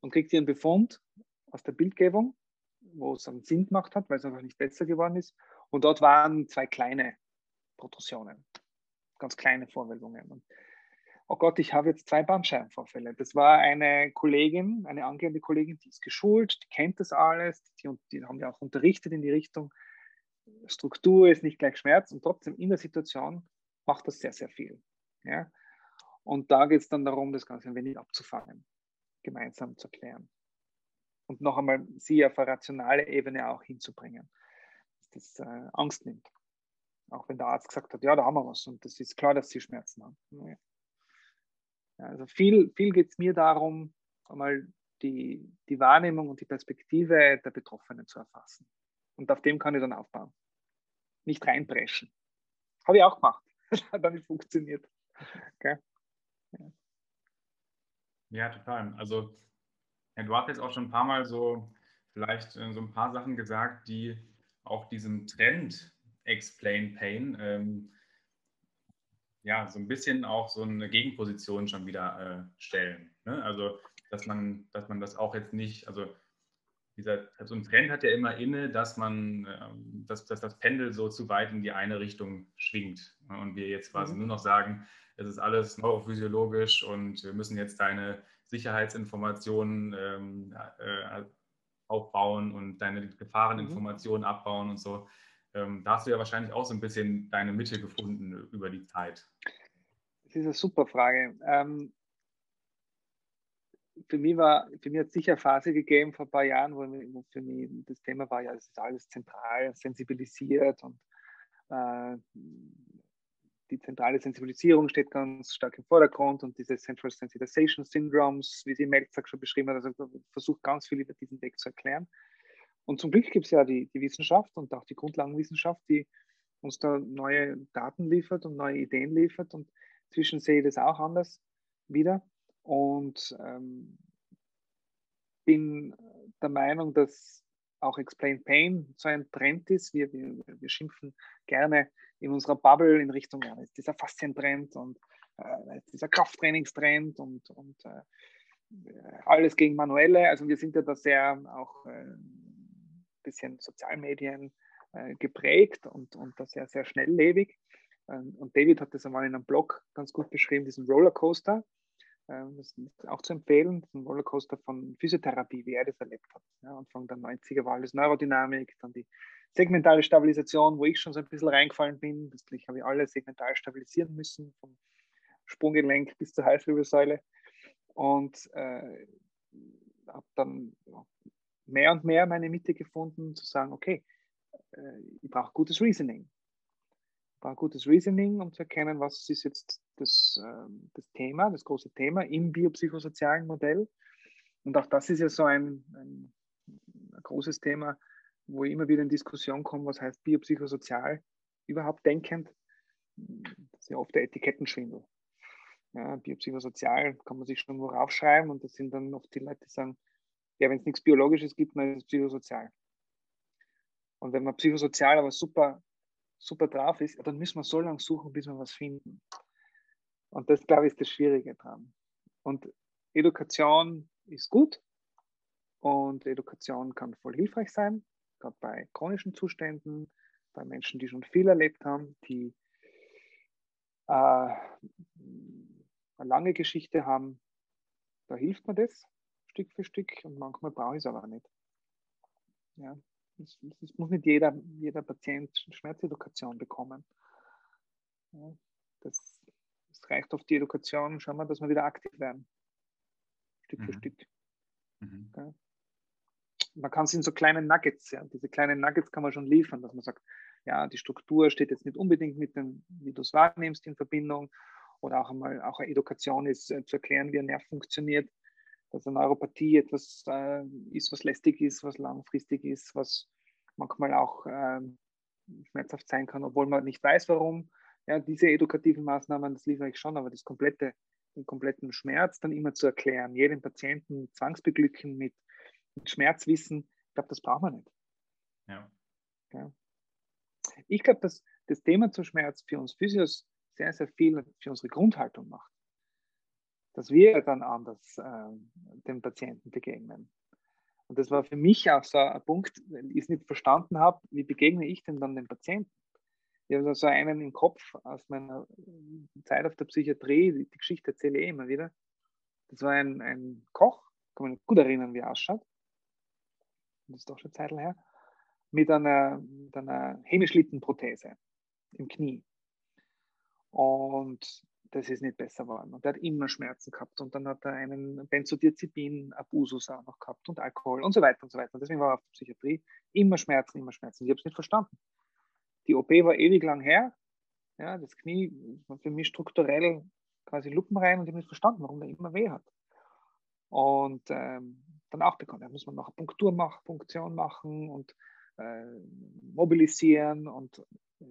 und kriegt ihren Befund aus der Bildgebung, wo es einen Sinn gemacht hat, weil es einfach nicht besser geworden ist. Und dort waren zwei kleine Protrusionen, ganz kleine Vorwölbungen. Und, oh Gott, ich habe jetzt zwei Bandscheibenvorfälle. Das war eine Kollegin, eine angehende Kollegin, die ist geschult, die kennt das alles, die, die haben ja auch unterrichtet in die Richtung, Struktur ist nicht gleich Schmerz und trotzdem in der Situation macht das sehr, sehr viel. Ja? Und da geht es dann darum, das Ganze ein wenig abzufangen, gemeinsam zu erklären und noch einmal sie auf eine rationale Ebene auch hinzubringen, dass das äh, Angst nimmt. Auch wenn der Arzt gesagt hat, ja, da haben wir was und das ist klar, dass sie Schmerzen haben. Ja, also viel, viel geht es mir darum, einmal die, die Wahrnehmung und die Perspektive der Betroffenen zu erfassen. Und auf dem kann ich dann aufbauen. Nicht reinpreschen. Habe ich auch gemacht. Das hat nicht funktioniert. Okay. Ja. ja, total. Also, ja, du hast jetzt auch schon ein paar Mal so vielleicht äh, so ein paar Sachen gesagt, die auch diesem Trend Explain Pain ähm, ja so ein bisschen auch so eine Gegenposition schon wieder äh, stellen. Ne? Also dass man, dass man das auch jetzt nicht, also dieser, so ein Trend hat ja immer inne, dass man, ähm, dass, dass das Pendel so zu weit in die eine Richtung schwingt. Ne? Und wir jetzt quasi mhm. nur noch sagen, es ist alles neurophysiologisch und wir müssen jetzt deine Sicherheitsinformationen ähm, äh, aufbauen und deine Gefahreninformationen mhm. abbauen und so. Ähm, da hast du ja wahrscheinlich auch so ein bisschen deine Mitte gefunden über die Zeit. Das ist eine super Frage. Ähm, für mich war, für mich hat es sicher eine Phase gegeben vor ein paar Jahren, wo, wo für mich das Thema war, ja, es ist alles zentral sensibilisiert und äh, die zentrale Sensibilisierung steht ganz stark im Vordergrund und diese Central Sensitization Syndromes, wie sie Melzak schon beschrieben hat, also versucht ganz viel über diesen Weg zu erklären. Und zum Glück gibt es ja die, die Wissenschaft und auch die Grundlagenwissenschaft, die uns da neue Daten liefert und neue Ideen liefert. Und inzwischen sehe ich das auch anders wieder. Und ähm, bin der Meinung, dass auch Explain Pain so ein Trend ist. Wir, wir, wir schimpfen gerne in unserer Bubble in Richtung, ja, ist dieser Faszientrend und äh, dieser Krafttrainingstrend und, und äh, alles gegen Manuelle. Also wir sind ja da sehr auch äh, bisschen Sozialmedien äh, geprägt und, und da sehr, sehr schnelllebig. Ähm, und David hat das einmal in einem Blog ganz gut beschrieben, diesen Rollercoaster. Ähm, das ist auch zu empfehlen, ein Rollercoaster von Physiotherapie, wie er das erlebt hat. Ja, Anfang der 90er war alles Neurodynamik, dann die segmentale Stabilisation, wo ich schon so ein bisschen reingefallen bin. Plötzlich habe ich alle segmental stabilisieren müssen, vom Sprunggelenk bis zur Halswirbelsäule. Und äh, habe dann mehr und mehr meine Mitte gefunden, zu sagen, okay, äh, ich brauche gutes Reasoning war gutes Reasoning, um zu erkennen, was ist jetzt das, ähm, das Thema, das große Thema im biopsychosozialen Modell. Und auch das ist ja so ein, ein, ein großes Thema, wo ich immer wieder in Diskussion komme, was heißt biopsychosozial überhaupt denkend. Das ist ja oft der Etikettenschwindel. Ja, biopsychosozial kann man sich schon wo raufschreiben und das sind dann oft die Leute, die sagen, ja, wenn es nichts Biologisches gibt, dann ist es psychosozial. Und wenn man psychosozial aber super super drauf ist, dann müssen wir so lange suchen, bis wir was finden. Und das, glaube ich, ist das Schwierige dran. Und Education ist gut und Education kann voll hilfreich sein, gerade bei chronischen Zuständen, bei Menschen, die schon viel erlebt haben, die äh, eine lange Geschichte haben. Da hilft mir das Stück für Stück und manchmal brauche ich es aber nicht. Ja, es, es muss nicht jeder, jeder Patient Schmerzedukation bekommen. Ja, das, das, reicht auf die Edukation. Schauen wir, dass wir wieder aktiv werden. Stück mhm. für Stück. Mhm. Ja. Man kann es in so kleinen Nuggets, ja, diese kleinen Nuggets kann man schon liefern, dass man sagt, ja, die Struktur steht jetzt nicht unbedingt mit dem, wie du es wahrnimmst, in Verbindung. Oder auch einmal, auch eine Edukation ist, äh, zu erklären, wie ein Nerv funktioniert dass eine Neuropathie etwas äh, ist, was lästig ist, was langfristig ist, was manchmal auch äh, schmerzhaft sein kann, obwohl man nicht weiß, warum. Ja, diese edukativen Maßnahmen, das liefere ich schon, aber das komplette, den kompletten Schmerz dann immer zu erklären, jedem Patienten zwangsbeglücken mit, mit Schmerzwissen, ich glaube, das braucht man nicht. Ja. ja. Ich glaube, dass das Thema zu Schmerz für uns Physios sehr, sehr viel für unsere Grundhaltung macht dass wir dann anders äh, dem Patienten begegnen. Und das war für mich auch so ein Punkt, weil ich es nicht verstanden habe, wie begegne ich denn dann dem Patienten? Ich habe so einen im Kopf aus meiner Zeit auf der Psychiatrie, die, die Geschichte erzähle ich immer wieder. Das war ein, ein Koch, kann man gut erinnern, wie er ausschaut. Das ist doch schon Zeit her. Mit einer, mit einer Hämischlittenprothese im Knie. Und das ist nicht besser geworden. Und er hat immer Schmerzen gehabt und dann hat er einen Benzodiazepin-Abusus auch noch gehabt und Alkohol und so weiter und so weiter. Und deswegen war er auf der Psychiatrie immer Schmerzen, immer Schmerzen. Ich habe es nicht verstanden. Die OP war ewig lang her. Ja, das Knie war für mich strukturell quasi Lupen rein und ich habe nicht verstanden, warum er immer weh hat. Und ähm, dann auch begonnen. Da muss man noch Punktur machen, Punktion machen und äh, mobilisieren und äh,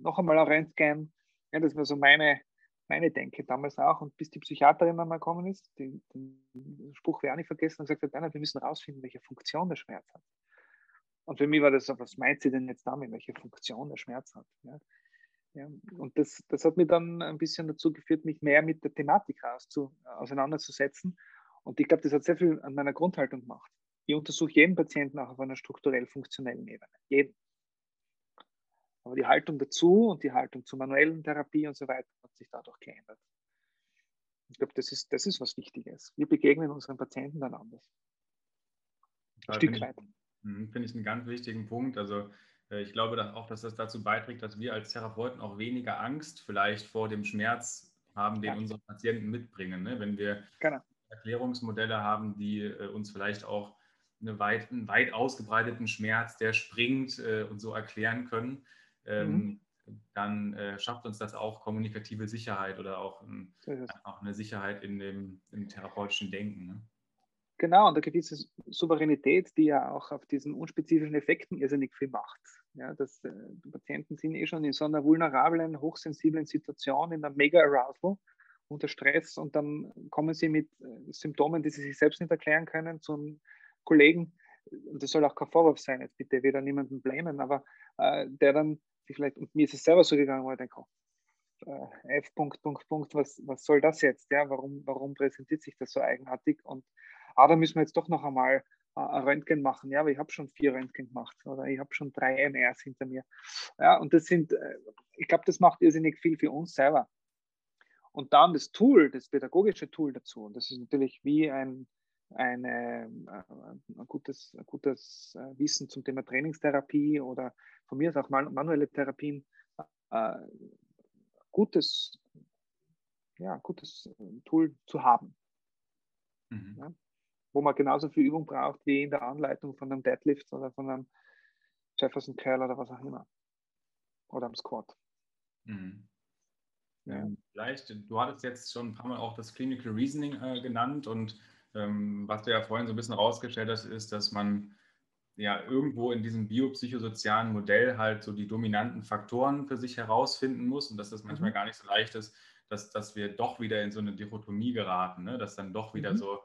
noch einmal ein Röntgen. Ja, das war so meine, meine Denke damals auch. Und bis die Psychiaterin einmal gekommen ist, die, den Spruch werde ich nicht vergessen, und gesagt hat, wir müssen herausfinden, welche Funktion der Schmerz hat. Und für mich war das so, was meint sie denn jetzt damit, welche Funktion der Schmerz hat? Ja? Ja, und das, das hat mich dann ein bisschen dazu geführt, mich mehr mit der Thematik auszu, auseinanderzusetzen. Und ich glaube, das hat sehr viel an meiner Grundhaltung gemacht. Ich untersuche jeden Patienten auch auf einer strukturell-funktionellen Ebene. Jeden. Aber die Haltung dazu und die Haltung zur manuellen Therapie und so weiter hat sich dadurch geändert. Ich glaube, das ist, das ist was Wichtiges. Wir begegnen unseren Patienten dann anders. Ein Stück weit. Mhm, finde ich einen ganz wichtigen Punkt. Also äh, ich glaube dass auch, dass das dazu beiträgt, dass wir als Therapeuten auch weniger Angst vielleicht vor dem Schmerz haben, den ja. unsere Patienten mitbringen. Ne? Wenn wir genau. Erklärungsmodelle haben, die äh, uns vielleicht auch eine weit, einen weit ausgebreiteten Schmerz, der springt äh, und so erklären können, ähm, mhm. dann äh, schafft uns das auch kommunikative Sicherheit oder auch, ähm, auch eine Sicherheit in dem, im therapeutischen Denken. Ne? Genau, und eine gewisse Souveränität, die ja auch auf diesen unspezifischen Effekten irrsinnig viel macht. Ja, dass, äh, die Patienten sind eh schon in so einer vulnerablen, hochsensiblen Situation, in einer Mega-Arousal, unter Stress und dann kommen sie mit äh, Symptomen, die sie sich selbst nicht erklären können, zum Kollegen. Und das soll auch kein Vorwurf sein, jetzt bitte wieder niemanden blamen, aber äh, der dann sich vielleicht, und mir ist es selber so gegangen, wo ich denke, oh, äh, F. Punkt, Punkt, Punkt, was, was soll das jetzt? Ja, warum, warum präsentiert sich das so eigenartig? Und ah, da müssen wir jetzt doch noch einmal äh, ein Röntgen machen. Ja, aber ich habe schon vier Röntgen gemacht oder ich habe schon drei MRs hinter mir. Ja, und das sind, äh, ich glaube, das macht irrsinnig viel für uns selber. Und dann das Tool, das pädagogische Tool dazu. Und das ist natürlich wie ein, eine, äh, ein, gutes, ein gutes Wissen zum Thema Trainingstherapie oder von mir aus auch manuelle Therapien. Äh, gutes, ja, gutes Tool zu haben. Mhm. Ja? wo man genauso viel Übung braucht wie in der Anleitung von einem Deadlift oder von einem Jefferson Curl oder was auch immer. Oder am Squat. Mhm. Ja. Vielleicht, du hattest jetzt schon ein paar Mal auch das Clinical Reasoning äh, genannt und ähm, was du ja vorhin so ein bisschen rausgestellt hast, ist, dass man ja irgendwo in diesem biopsychosozialen Modell halt so die dominanten Faktoren für sich herausfinden muss und dass das manchmal mhm. gar nicht so leicht ist, dass, dass wir doch wieder in so eine Dichotomie geraten, ne? dass dann doch wieder mhm. so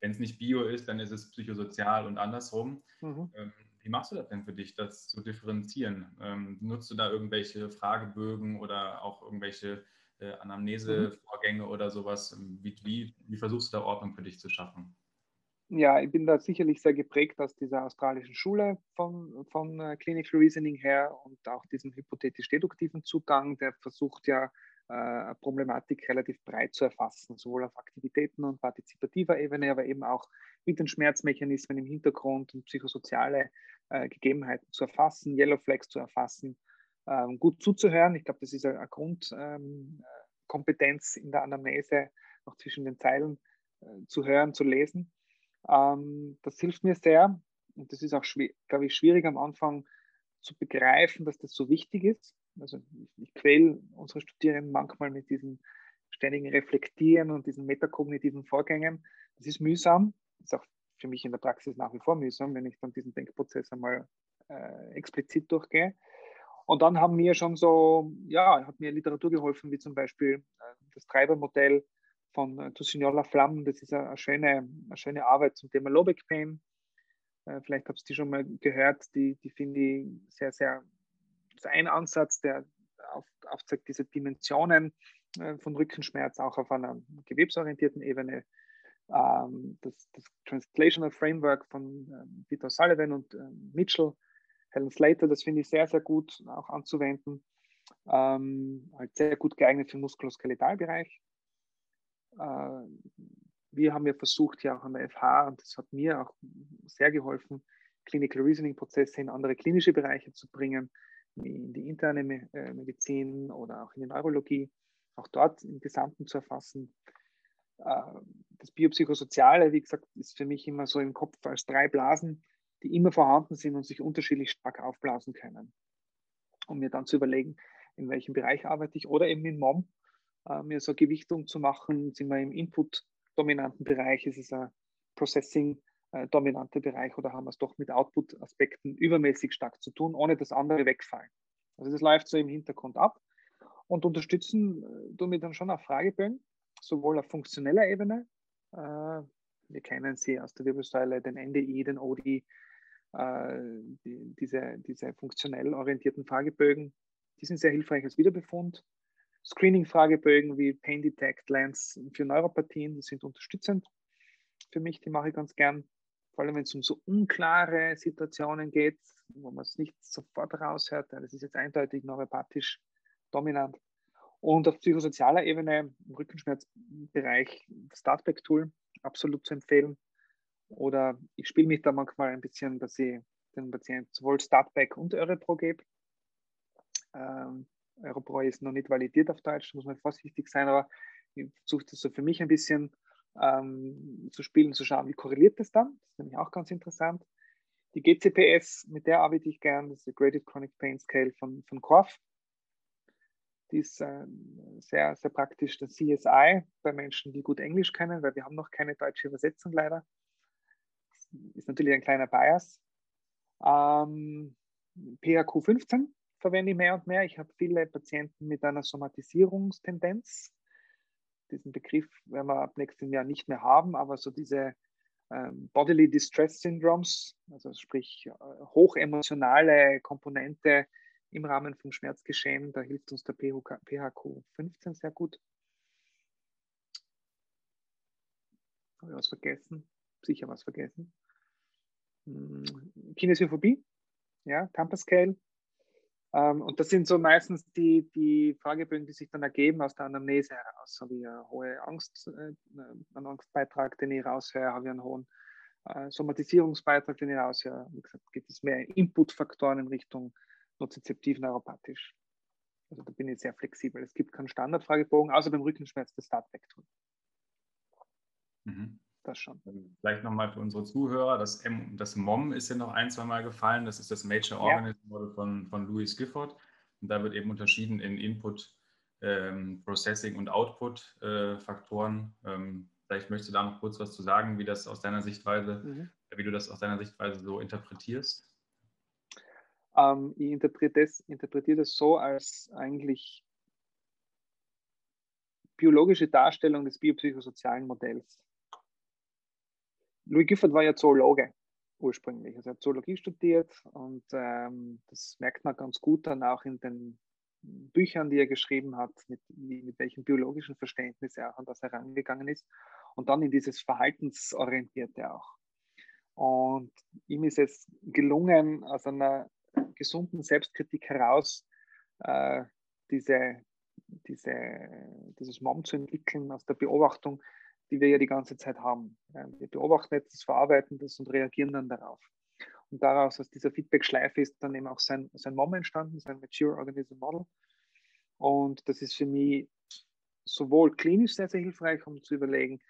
wenn es nicht Bio ist, dann ist es psychosozial und andersrum. Mhm. Ähm, wie machst du das denn für dich, das zu differenzieren? Ähm, nutzt du da irgendwelche Fragebögen oder auch irgendwelche äh, Anamnesevorgänge mhm. oder sowas? Wie, wie, wie versuchst du da Ordnung für dich zu schaffen? Ja, ich bin da sicherlich sehr geprägt aus dieser australischen Schule von, von uh, Clinical Reasoning her und auch diesem hypothetisch-deduktiven Zugang, der versucht ja äh, Problematik relativ breit zu erfassen, sowohl auf Aktivitäten und partizipativer Ebene, aber eben auch mit den Schmerzmechanismen im Hintergrund und psychosoziale äh, Gegebenheiten zu erfassen, Yellow Flags zu erfassen, ähm, gut zuzuhören. Ich glaube, das ist eine Grundkompetenz ähm, in der Anamnese, auch zwischen den Zeilen äh, zu hören, zu lesen. Ähm, das hilft mir sehr und das ist auch, glaube ich, schwierig am Anfang zu begreifen, dass das so wichtig ist also ich, quäle unsere Studierenden manchmal mit diesem ständigen Reflektieren und diesen metakognitiven Vorgängen. Das ist mühsam, das ist auch für mich in der Praxis nach wie vor mühsam, wenn ich dann diesen Denkprozess einmal äh, explizit durchgehe. Und dann haben mir schon so, ja, hat mir Literatur geholfen, wie zum Beispiel äh, das Treibermodell von äh, Toussignola Flamm. Das ist eine, schöne, eine schöne Arbeit zum Thema Low Back Pain. Äh, vielleicht habt ihr die schon mal gehört. Die, die finde ich sehr, sehr ist ein Ansatz, der auf, aufzeigt, diese Dimensionen äh, von Rückenschmerz auch auf einer gewebsorientierten Ebene. Ähm, das, das, Translational Framework von ähm, Peter Sullivan und ähm, Mitchell, Helen Slater, das finde ich sehr, sehr gut auch anzuwenden. Ähm, halt sehr gut geeignet für den Muskuloskeletalbereich. Äh, wir haben ja versucht, ja auch an der FH, und das hat mir auch sehr geholfen, Clinical Reasoning Prozesse in andere klinische Bereiche zu bringen in die interne äh, Medizin oder auch in die Neurologie, auch dort im Gesamten zu erfassen. Äh, das Biopsychosoziale, wie gesagt, ist für mich immer so im Kopf als drei Blasen, die immer vorhanden sind und sich unterschiedlich stark aufblasen können. Um mir dann zu überlegen, in welchem Bereich arbeite ich oder eben in MOM, äh, mir so Gewichtung zu machen, sind wir im Input-dominanten Bereich, ist es ein Processing äh, Bereich oder haben wir es doch mit Output-Aspekten übermäßig stark zu tun, ohne dass andere wegfallen. Also das läuft so im Hintergrund ab und unterstützen äh, tun wir dann schon auf Fragebögen, sowohl auf funktioneller Ebene, äh, wir kennen sie aus der Wirbelsäule, den NDI, den ODI, äh, die, diese, diese funktionell orientierten Fragebögen, die sind sehr hilfreich als Wiederbefund. Screening-Fragebögen wie Pain Detect, Lens für Neuropathien, sind unterstützend für mich, die mache ich ganz gern. Vor allem, wenn es um so unklare Situationen geht, wo man es nicht sofort raushört, das ist jetzt eindeutig neuropathisch dominant. Und auf psychosozialer Ebene im Rückenschmerzbereich Startback-Tool absolut zu empfehlen. Oder ich spiele mich da manchmal ein bisschen, dass ich den Patienten sowohl Startback und Europro gebe. Ähm, Europro ist noch nicht validiert auf Deutsch, muss man vorsichtig sein, aber ich versuche das so für mich ein bisschen ähm, zu spielen, zu schauen, wie korreliert das dann. Das ist nämlich auch ganz interessant. Die GCPS, mit der arbeite ich gern, das ist die Graded Chronic Pain Scale von, von Korf. Die ist äh, sehr, sehr praktisch. Das CSI bei Menschen, die gut Englisch kennen, weil wir haben noch keine deutsche Übersetzung leider. Ist natürlich ein kleiner Bias. Ähm, PHQ 15 verwende ich mehr und mehr. Ich habe viele Patienten mit einer Somatisierungstendenz. Diesen Begriff werden wir ab nächstem Jahr nicht mehr haben, aber so diese ähm, Bodily Distress Syndromes, also sprich äh, hochemotionale Komponente im Rahmen vom Schmerzgeschehen. Da hilft uns der PHK, PHQ 15 sehr gut. Habe ich was vergessen? Sicher was vergessen. Hm, Kinesiophobie, ja, Tampa Scale. Ähm, und das sind so meistens die, die Fragebögen, die sich dann ergeben aus der Anamnese heraus. Habe ich eine hohe Angst, äh, einen Angstbeitrag, den ich raushöre, habe ich einen hohen äh, Somatisierungsbeitrag, den ich raushöre. Wie gesagt, gibt es mehr Inputfaktoren in Richtung nozizeptiv neuropathisch. Also da bin ich sehr flexibel. Es gibt keinen Standardfragebogen, außer beim Rückenschmerz das Startback-Tool. Mhm. Das schon. Vielleicht nochmal für unsere Zuhörer, das, M, das MOM ist ja noch ein, zwei Mal gefallen. Das ist das Major Organism Model ja. von, von Louis Gifford. Und da wird eben unterschieden in Input, ähm, Processing und Output-Faktoren. Äh, ähm, vielleicht möchtest du da noch kurz was zu sagen, wie das aus deiner Sichtweise, mhm. wie du das aus deiner Sichtweise so interpretierst. Ähm, ich interpretiere das, interpretiere das so als eigentlich biologische Darstellung des biopsychosozialen Modells. Louis Gifford war ja Zoologe ursprünglich. Also er hat Zoologie studiert und ähm, das merkt man ganz gut dann auch in den Büchern, die er geschrieben hat, mit, mit welchem biologischen Verständnis er auch an das herangegangen ist und dann in dieses Verhaltensorientierte auch. Und ihm ist es gelungen, aus einer gesunden Selbstkritik heraus äh, diese, diese, dieses Mom zu entwickeln, aus der Beobachtung, die wir ja die ganze Zeit haben. Wir beobachten etwas, verarbeiten das und reagieren dann darauf. Und daraus, aus dieser Feedback-Schleife, ist dann eben auch sein, sein MOM entstanden, sein Mature Organism Model. Und das ist für mich sowohl klinisch sehr, sehr hilfreich, um zu überlegen,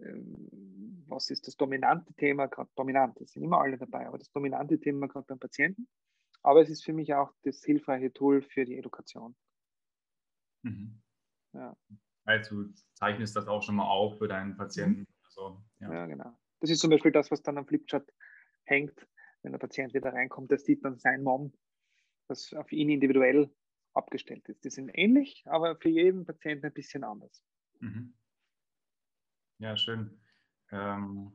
ähm, was ist das dominante Thema, gerade dominant, es sind immer alle dabei, aber das dominante Thema gerade beim Patienten. Aber es ist für mich auch das hilfreiche Tool für die Education. Mhm. Ja. Also du zeichnest das auch schon mal auf für deinen Patienten. Also, ja. ja. genau. Das ist zum Beispiel das, was dann am Flipchart hängt, wenn der Patient wieder reinkommt, der sieht dann sein Mom, das auf ihn individuell abgestellt ist. Die sind ähnlich, aber für jeden Patienten ein bisschen anders. Mhm. Ja, schön. Ähm,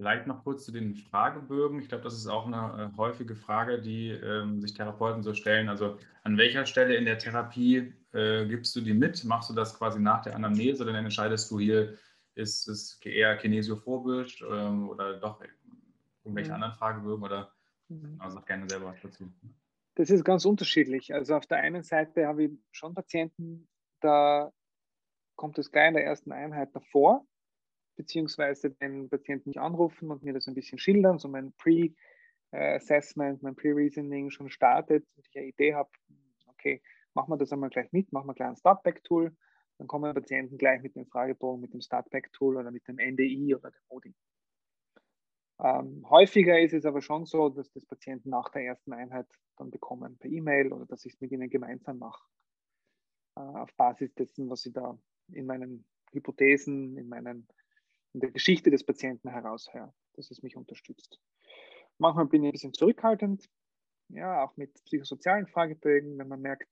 Vielleicht noch kurz zu den Fragebögen. Ich glaube, das ist auch eine äh, häufige Frage, die ähm, sich Therapeuten so stellen. Also an welcher Stelle in der Therapie äh, gibst du die mit? Machst du das quasi nach der Anamnese oder dann entscheidest du hier, ist es eher kinesiophobisch ähm, oder doch irgendwelche mhm. anderen Fragebögen oder mhm. also sag gerne selber was dazu. Das ist ganz unterschiedlich. Also auf der einen Seite habe ich schon Patienten, da kommt es gleich in der ersten Einheit davor beziehungsweise den Patienten nicht anrufen und mir das ein bisschen schildern, so mein Pre-Assessment, mein Pre-Reasoning schon startet und ich eine Idee habe, okay, machen wir das einmal gleich mit, machen wir gleich ein Startback-Tool, dann kommen Patienten gleich mit dem Fragebogen, mit dem Startback-Tool oder mit dem NDI oder dem ODI. Ähm, häufiger ist es aber schon so, dass das Patienten nach der ersten Einheit dann bekommen per E-Mail oder dass ich es mit ihnen gemeinsam mache. Äh, auf Basis dessen, was sie da in meinen Hypothesen, in meinen in der Geschichte des Patienten heraushöre, dass es mich unterstützt. Manchmal bin ich ein bisschen zurückhaltend, ja, auch mit psychosozialen Fragebögen, wenn man merkt,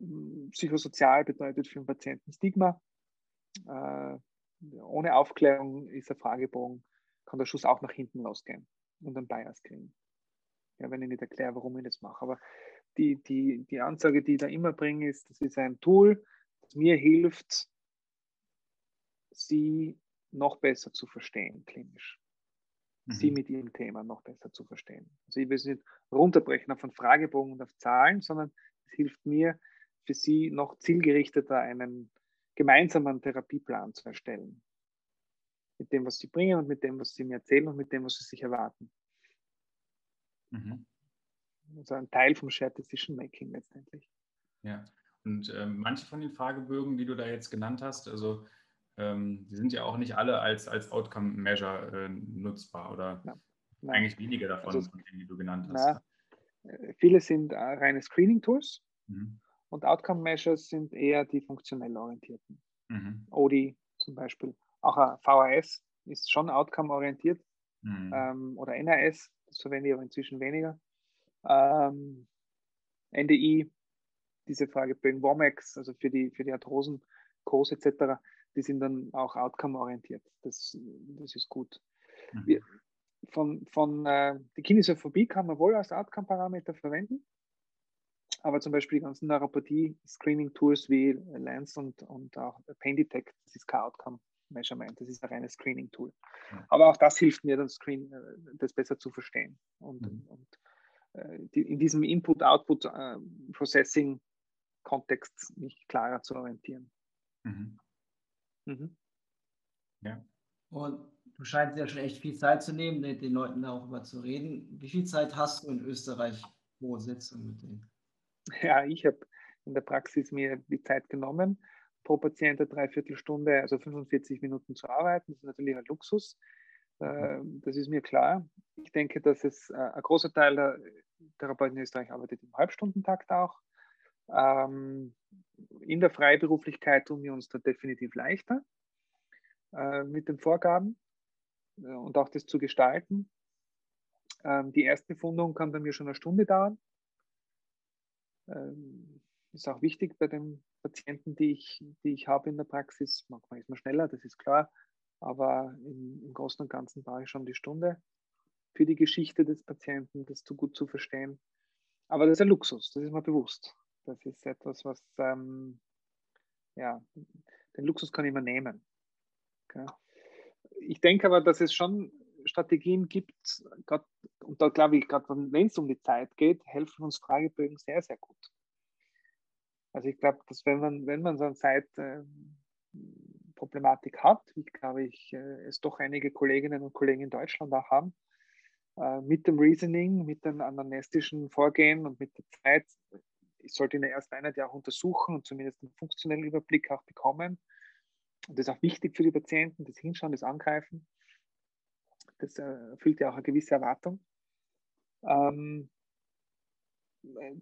hm, psychosozial bedeutet für den Patienten Stigma. Äh, ohne Aufklärung ist der Fragebogen, kann der Schuss auch nach hinten losgehen und einen Bias kriegen. Ja, wenn ich nicht erkläre, warum ich das mache. Aber die, die, die Ansage, die ich da immer bringe, ist, das ist ein Tool, das mir hilft, sie noch besser zu verstehen, klinisch. Mhm. Sie mit ihrem Thema noch besser zu verstehen. Also ich will es nicht runterbrechen auf einen Fragebogen und auf Zahlen, sondern es hilft mir, für sie noch zielgerichteter einen gemeinsamen Therapieplan zu erstellen. Mit dem, was sie bringen und mit dem, was sie mir erzählen und mit dem, was sie sich erwarten. Mhm. Also ein Teil vom Shared Decision Making letztendlich. Ja, und äh, manche von den Fragebögen, die du da jetzt genannt hast, also ähm, die sind ja auch nicht alle als, als Outcome Measure äh, nutzbar oder ja, eigentlich wenige davon, also, von denen, die du genannt hast. Na, äh, viele sind äh, reine Screening-Tools. Mhm. Und Outcome Measures sind eher die funktionell orientierten. Mhm. ODI zum Beispiel. Auch ein VHS ist schon outcome orientiert. Mhm. Ähm, oder NRS, das verwende ich aber inzwischen weniger. Ähm, NDI, diese Fragebögen WOMAX, also für die, für die Arthrosen, COS etc., die sind dann auch outcome orientiert. Das, das ist gut. Mhm. Wir, von, von äh, die Kinesiophobie kann man wohl als Outcome-Parameter verwenden. Aber zum Beispiel die ganzen Neuropathie-Screening-Tools wie Lens und, und auch Pain Detect, das ist kein Outcome-Measurement, das ist ein reines Screening-Tool. Ja. Aber auch das hilft mir, das, Screen, äh, das besser zu verstehen. Und, mhm. und äh, die, in diesem Input-Output-Processing-Kontext äh, mich klarer zu orientieren. Mhm. Mhm. Ja. Und du scheinst ja schon echt viel Zeit zu nehmen, mit den Leuten darüber zu reden. Wie viel Zeit hast du in Österreich pro Sitzung mit denen? Ja, ich habe in der Praxis mir die Zeit genommen, pro Patient eine Dreiviertelstunde, also 45 Minuten zu arbeiten. Das ist natürlich ein Luxus. Ähm, das ist mir klar. Ich denke, dass es äh, ein großer Teil der Therapeuten in Österreich arbeitet im Halbstundentakt auch. Ähm, in der Freiberuflichkeit tun wir uns da definitiv leichter äh, mit den Vorgaben äh, und auch das zu gestalten. Ähm, die erste Befundung kann bei mir schon eine Stunde dauern. Ähm, ist auch wichtig bei den Patienten, die ich, die ich habe in der Praxis. Manchmal ist man schneller, das ist klar, aber im, im Großen und Ganzen brauche ich schon die Stunde für die Geschichte des Patienten, das zu gut zu verstehen. Aber das ist ein Luxus, das ist mir bewusst. Das ist etwas, was, ähm, ja, den Luxus kann ich mir nehmen. Okay. Ich denke aber, dass es schon Strategien gibt, grad, und da glaube ich, gerade wenn es um die Zeit geht, helfen uns Fragebögen sehr, sehr gut. Also ich glaube, dass wenn man, wenn man so eine Zeitproblematik äh, hat, wie glaube ich, äh, es doch einige Kolleginnen und Kollegen in Deutschland auch haben, äh, mit dem Reasoning, mit dem anamnestischen Vorgehen und mit der Zeit, ich sollte in der ersten Einheit ja auch untersuchen und zumindest einen funktionellen Überblick auch bekommen. Und das ist auch wichtig für die Patienten, das Hinschauen, das Angreifen das erfüllt ja auch eine gewisse Erwartung. Ähm,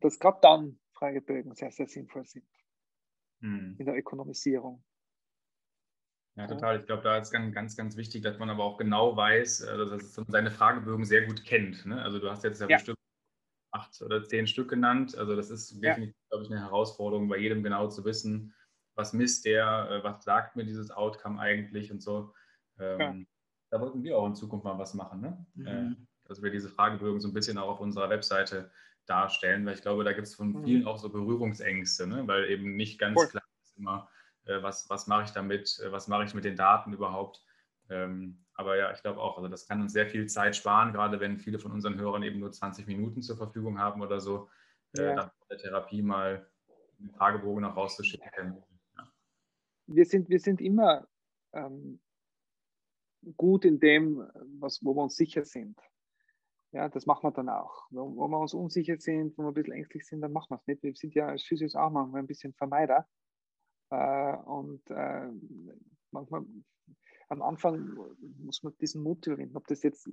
dass gerade dann Fragebögen sehr, sehr sinnvoll sind hm. in der Ökonomisierung. Ja, total. Ich glaube, da ist ganz, ganz, ganz wichtig, dass man aber auch genau weiß, also dass man seine Fragebögen sehr gut kennt. Ne? Also du hast jetzt ja, ja, bestimmt acht oder zehn Stück genannt. Also das ist definitiv, ja. glaube ich, eine Herausforderung, bei jedem genau zu wissen, was misst der, äh, was sagt mir dieses Outcome eigentlich und so. Ähm, da wollten wir auch in Zukunft mal was machen. Ne? Mhm. Äh, dass wir diese Fragebögen so ein bisschen auch auf unserer Webseite darstellen, weil ich glaube, da gibt es von mhm. vielen auch so Berührungsängste, ne? weil eben nicht ganz cool. klar ist immer, äh, was, was mache ich damit, was mache ich mit den Daten überhaupt. Ähm, aber ja, ich glaube auch, also das kann uns sehr viel Zeit sparen, gerade wenn viele von unseren Hörern eben nur 20 Minuten zur Verfügung haben oder so, äh, ja. nach der Therapie mal einen Fragebogen noch rauszuschicken. Ja. Wir, sind, wir sind immer ähm, gut in dem, was, wo wir uns sicher sind. Ja, das machen wir dann auch. Wo, wo wir uns unsicher sind, wo wir ein bisschen ängstlich sind, dann machen wir es nicht. Wir sind ja als Physios auch manchmal ein bisschen Vermeider. Äh, und äh, manchmal am Anfang muss man diesen Mut überwinden, ob das jetzt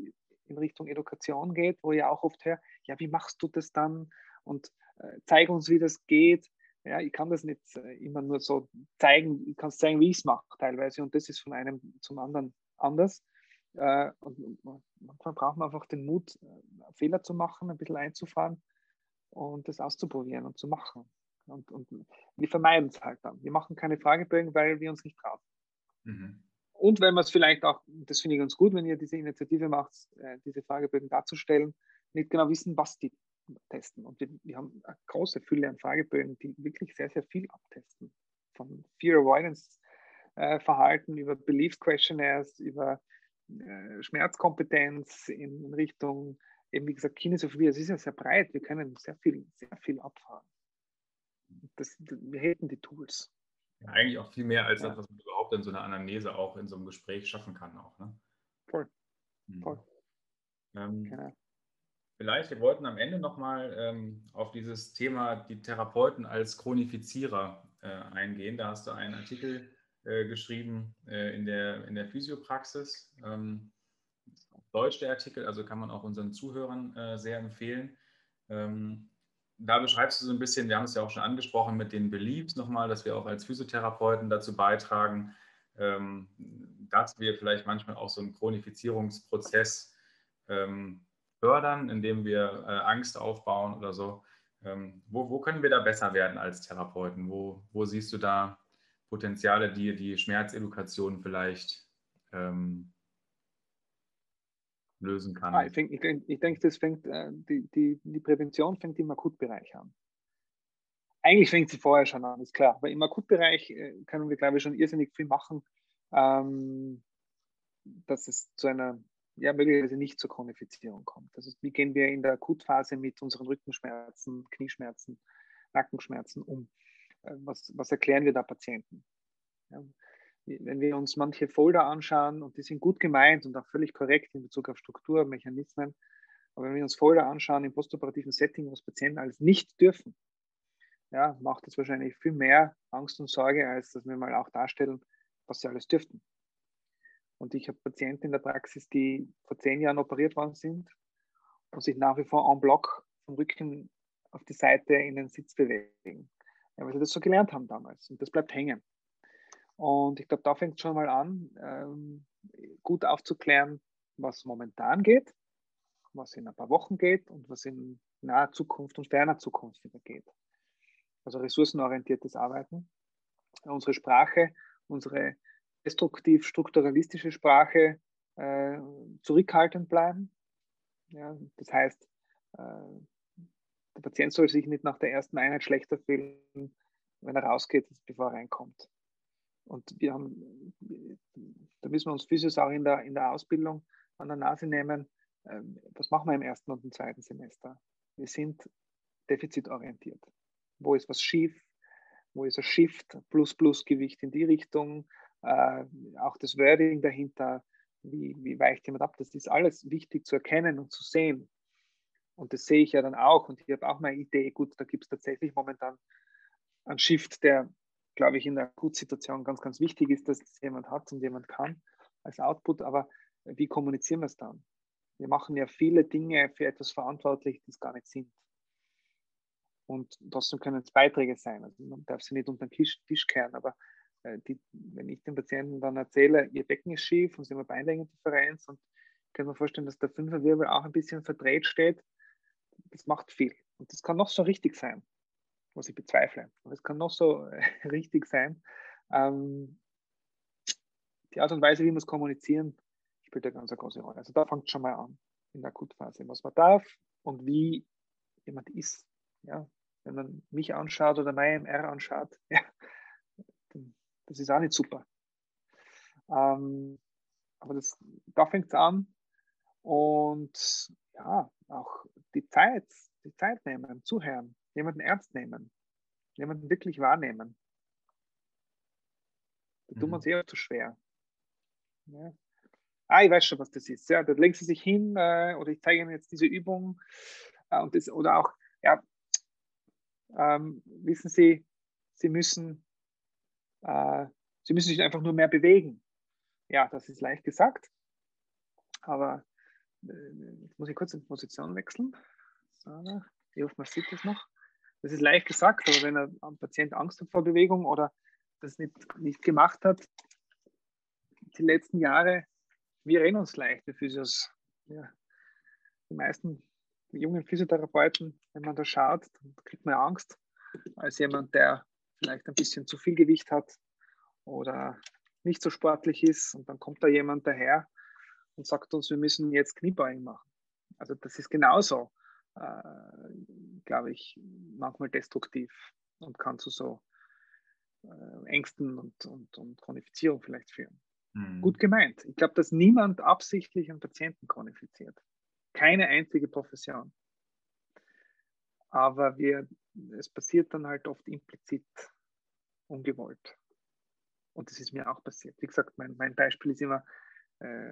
in Richtung Education geht, wo ich auch oft höre, ja, wie machst du das dann? Und äh, zeig uns, wie das geht. Ja, ich kann das nicht äh, immer nur so zeigen, ich kann es zeigen, wie ich es mache teilweise und das ist von einem zum anderen anders. Äh, und manchmal braucht man einfach den Mut, äh, Fehler zu machen, ein bisschen einzufahren und das auszuprobieren und zu machen. Und, und wir vermeiden es halt dann. Wir machen keine Fragebögen, weil wir uns nicht trauen. Mhm. Und wenn man es vielleicht auch, das finde ich ganz gut, wenn ihr diese Initiative macht, diese Fragebögen darzustellen, nicht genau wissen, was die testen. Und wir, wir haben eine große Fülle an Fragebögen, die wirklich sehr, sehr viel abtesten. Von Fear Avoidance äh, Verhalten über Belief Questionnaires, über äh, Schmerzkompetenz in Richtung, eben wie gesagt, Kinesophobie. Es ist ja sehr breit. Wir können sehr viel, sehr viel abfahren. Das, wir hätten die Tools. Ja, eigentlich auch viel mehr als ja. das, was man überhaupt in so einer Anamnese auch in so einem Gespräch schaffen kann. Auch, ne? Voll. Mhm. Voll. Ähm, genau. Vielleicht, wir wollten am Ende nochmal ähm, auf dieses Thema die Therapeuten als Chronifizierer äh, eingehen. Da hast du einen Artikel äh, geschrieben äh, in, der, in der Physiopraxis. Ähm, Deutsch der Artikel, also kann man auch unseren Zuhörern äh, sehr empfehlen. Ähm, da beschreibst du so ein bisschen, wir haben es ja auch schon angesprochen mit den Beliefs nochmal, dass wir auch als Physiotherapeuten dazu beitragen, ähm, dass wir vielleicht manchmal auch so einen Chronifizierungsprozess ähm, fördern, indem wir äh, Angst aufbauen oder so. Ähm, wo, wo, können wir da besser werden als Therapeuten? Wo, wo siehst du da Potenziale, die die Schmerzedukation vielleicht ähm, lösen kann? Ah, ich denke, ich denk, ich denk, das fängt, äh, die, die, die Prävention fängt im Akutbereich an. Eigentlich fängt sie vorher schon an, ist klar. Aber im Akutbereich äh, können wir, glaube ich, schon irrsinnig viel machen, ähm, dass es zu einer ja, möglicherweise nicht zur Chronifizierung kommt. Das ist, wie gehen wir in der Akutphase mit unseren Rückenschmerzen, Knieschmerzen, Nackenschmerzen um? Äh, was, was erklären wir da Patienten? Ja, wenn wir uns manche Folder anschauen, und die sind gut gemeint und auch völlig korrekt in Bezug auf Struktur, Mechanismen, aber wenn wir uns Folder anschauen im postoperativen Setting, was Patienten alles nicht dürfen, ja, macht das wahrscheinlich viel mehr Angst und Sorge, als dass wir mal auch darstellen, was sie alles dürften. Und ich habe Patienten in der Praxis, die vor zehn Jahren operiert worden sind und sich nach wie vor en bloc vom Rücken auf die Seite in den Sitz bewegen. Ja, weil sie das so gelernt haben damals. Und das bleibt hängen. Und ich glaube, da fängt es schon mal an, ähm, gut aufzuklären, was momentan geht, was in ein paar Wochen geht und was in naher Zukunft und ferner Zukunft wieder geht. Also ressourcenorientiertes Arbeiten. Unsere Sprache, unsere destruktiv strukturalistische Sprache äh, zurückhaltend bleiben. Ja, das heißt, äh, der Patient soll sich nicht nach der ersten Einheit schlechter fühlen, wenn er rausgeht, bevor er reinkommt. Und wir haben, da müssen wir uns Physios auch in der, in der Ausbildung an der Nase nehmen. Ähm, was machen wir im ersten und im zweiten Semester? Wir sind defizitorientiert. Wo ist was schief? Wo ist ein Shift, plus plus Gewicht in die Richtung? äh, auch das Wording dahinter, wie, wie weicht jemand ab, das ist alles wichtig zu erkennen und zu sehen. Und das sehe ich ja dann auch und ich habe auch meine Idee, gut, da gibt es tatsächlich momentan einen Shift, der, glaube ich, in der Akutsituation ganz, ganz wichtig ist, dass es jemand hat und jemand kann als Output, aber wie kommunizieren wir es dann? Wir machen ja viele Dinge für etwas verantwortlich, die es gar nicht sind. Und trotzdem können es Beiträge sein. Also man darf sie nicht unter den Tisch, Tisch kehren, aber äh, die, wenn ich den Patienten dann erzähle, ihr Becken ist schief und sie haben eine Beinlängendifferenz und ich kann mir vorstellen, dass der Fünferwirbel auch ein bisschen verdreht steht, das macht viel. Und das kann noch so richtig sein, was ich bezweifle. Und es kann noch so richtig sein. Ähm, die Art und Weise, wie wir es kommunizieren, spielt eine ganz große Rolle. Also da fängt schon mal an in der Akutphase, was man darf und wie jemand ist. Ja, wenn man mich anschaut oder mein MR anschaut, ja, das ist auch nicht super. Ähm, aber das, da fängt es an. Und ja, auch die Zeit, die Zeit nehmen, zuhören, jemanden ernst nehmen, jemanden wirklich wahrnehmen. Da mhm. tut man es eher zu schwer. Ja. Ah, ich weiß schon, was das ist. Ja, da legen Sie sich hin äh, oder ich zeige Ihnen jetzt diese Übung. Äh, und das, oder auch, ja, ähm, wissen Sie, Sie müssen äh, sie müssen sich einfach nur mehr bewegen. Ja, das ist leicht gesagt, aber äh, jetzt muss ich kurz in Position wechseln. So, ich hoffe, man sieht das noch. Das ist leicht gesagt, aber wenn ein Patient Angst hat vor Bewegung oder das nicht, nicht gemacht hat, die letzten Jahre, wir reden uns leicht, die Physios. Ja. Die meisten jungen Physiotherapeuten, wenn man da schaut, dann kriegt man Angst, als jemand, der vielleicht ein bisschen zu viel Gewicht hat oder nicht so sportlich ist. Und dann kommt da jemand daher und sagt uns, wir müssen jetzt Kniebeugen machen. Also das ist genauso, äh, glaube ich, manchmal destruktiv und kann zu so äh, Ängsten und, und, und Chronifizierung vielleicht führen. Mhm. Gut gemeint. Ich glaube, dass niemand absichtlich einen Patienten chronifiziert. Keine einzige Profession. Aber wir, es passiert dann halt oft implizit ungewollt. Und das ist mir auch passiert. Wie gesagt, mein, mein Beispiel ist immer äh,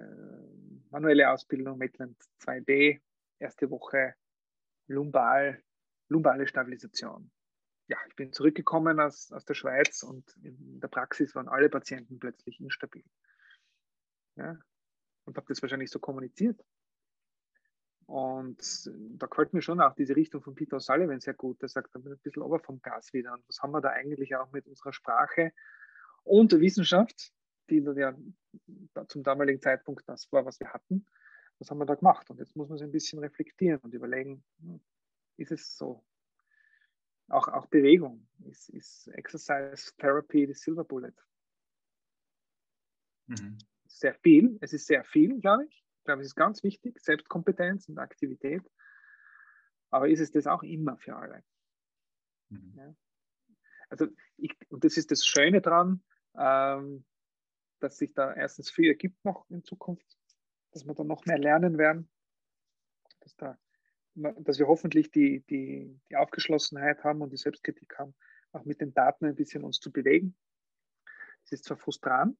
manuelle Ausbildung, Maitland 2b, erste Woche lumbal, lumbale Stabilisation. Ja, ich bin zurückgekommen aus, aus der Schweiz und in der Praxis waren alle Patienten plötzlich instabil. Ja, und habe das wahrscheinlich so kommuniziert. Und da gefällt mir schon auch diese Richtung von Peter O'Sullivan sehr gut. Der sagt, da bin ein bisschen ober vom Gas wieder. Und was haben wir da eigentlich auch mit unserer Sprache und Wissenschaft, die ja zum damaligen Zeitpunkt das war, was wir hatten. Was haben wir da gemacht? Und jetzt muss man sich ein bisschen reflektieren und überlegen, hm, ist es so? Auch, auch Bewegung. Ist, ist Exercise Therapy die Silver Bullet? Mhm. Sehr viel. Es ist sehr viel, glaube ich. Ich glaube, es ist ganz wichtig, Selbstkompetenz und Aktivität. Aber ist es das auch immer für alle? Mhm. Ja. Also, ich, und das ist das Schöne dran, ähm, dass sich da erstens viel ergibt noch in Zukunft, dass wir da noch mehr lernen werden, dass, da, dass wir hoffentlich die, die, die Aufgeschlossenheit haben und die Selbstkritik haben, auch mit den Daten ein bisschen uns zu bewegen. Es ist zwar frustrant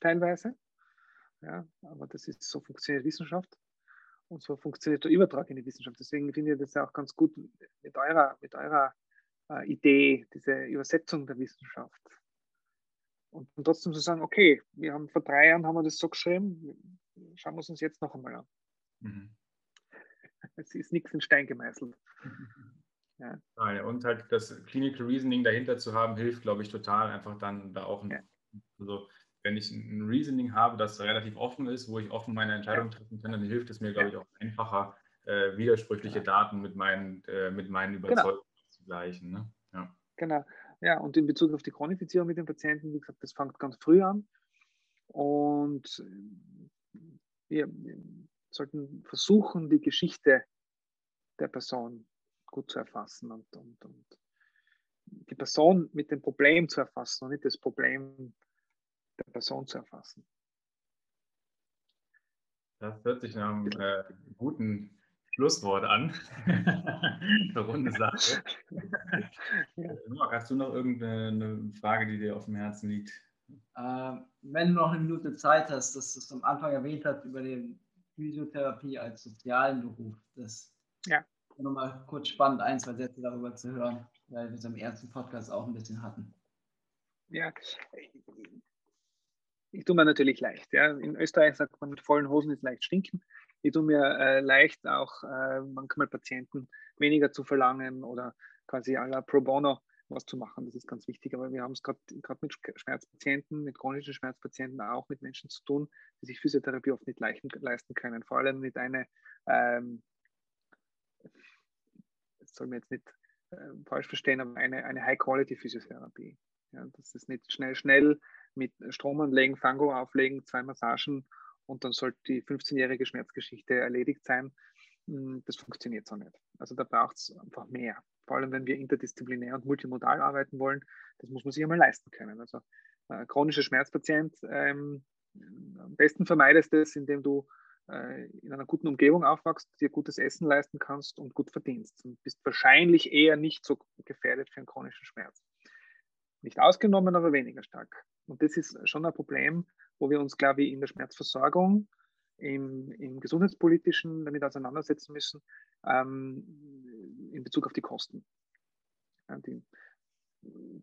teilweise, ja, aber das ist so funktioniert Wissenschaft und so funktioniert der Übertrag in die Wissenschaft. Deswegen finde ich das auch ganz gut mit eurer, mit eurer äh, Idee, diese Übersetzung der Wissenschaft und trotzdem zu sagen, okay, wir haben vor drei Jahren haben wir das so geschrieben, schauen wir es uns jetzt noch einmal an. Mhm. Es ist nichts in Stein gemeißelt. Ja. Und halt das Clinical Reasoning dahinter zu haben, hilft, glaube ich, total. Einfach dann da auch, ein, ja. also wenn ich ein Reasoning habe, das relativ offen ist, wo ich offen meine Entscheidung treffen kann, dann hilft es mir, glaube ich, auch einfacher, äh, widersprüchliche Daten mit meinen, äh, mit meinen genau. Überzeugungen genau. zu gleichen. Ne? Ja. Genau. Ja, und in Bezug auf die Chronifizierung mit den Patienten, wie gesagt, das fängt ganz früh an. Und wir sollten versuchen, die Geschichte der Person gut zu erfassen und, und, und die Person mit dem Problem zu erfassen und nicht das Problem der Person zu erfassen. Das hört sich nach einem äh, guten Schlusswort an. Eine runde Sache. Ja. Hast du noch irgendeine Frage, die dir auf dem Herzen liegt? Äh, wenn du noch eine Minute Zeit hast, dass du es am Anfang erwähnt hast über die Physiotherapie als sozialen Beruf. Das ja. nochmal kurz spannend, ein, zwei Sätze darüber zu hören, weil wir es im ersten Podcast auch ein bisschen hatten. Ja, ich tue mir natürlich leicht. Ja. In Österreich sagt man, mit vollen Hosen ist leicht stinken. Ich tue mir äh, leicht auch äh, manchmal Patienten weniger zu verlangen oder quasi à la pro bono was zu machen. Das ist ganz wichtig. Aber wir haben es gerade mit Schmerzpatienten, mit chronischen Schmerzpatienten auch mit Menschen zu tun, die sich Physiotherapie oft nicht leisten können. Vor allem mit einer, ähm, das soll man jetzt nicht äh, falsch verstehen, aber eine, eine High-Quality-Physiotherapie. Ja, das ist nicht schnell, schnell mit Strom anlegen, Fango auflegen, zwei Massagen und dann sollte die 15-jährige Schmerzgeschichte erledigt sein. Hm, das funktioniert so nicht. Also da braucht es einfach mehr. Vor allem, wenn wir interdisziplinär und multimodal arbeiten wollen, das muss man sich einmal leisten können. Also äh, chronischer Schmerzpatient, ähm, am besten vermeidest es, indem du äh, in einer guten Umgebung aufwachst, dir gutes Essen leisten kannst und gut verdienst. Und bist wahrscheinlich eher nicht so gefährdet für einen chronischen Schmerz. Nicht ausgenommen, aber weniger stark. Und das ist schon ein Problem, wo wir uns, glaube ich, in der Schmerzversorgung, im, im gesundheitspolitischen damit auseinandersetzen müssen, ähm, in Bezug auf die Kosten. Die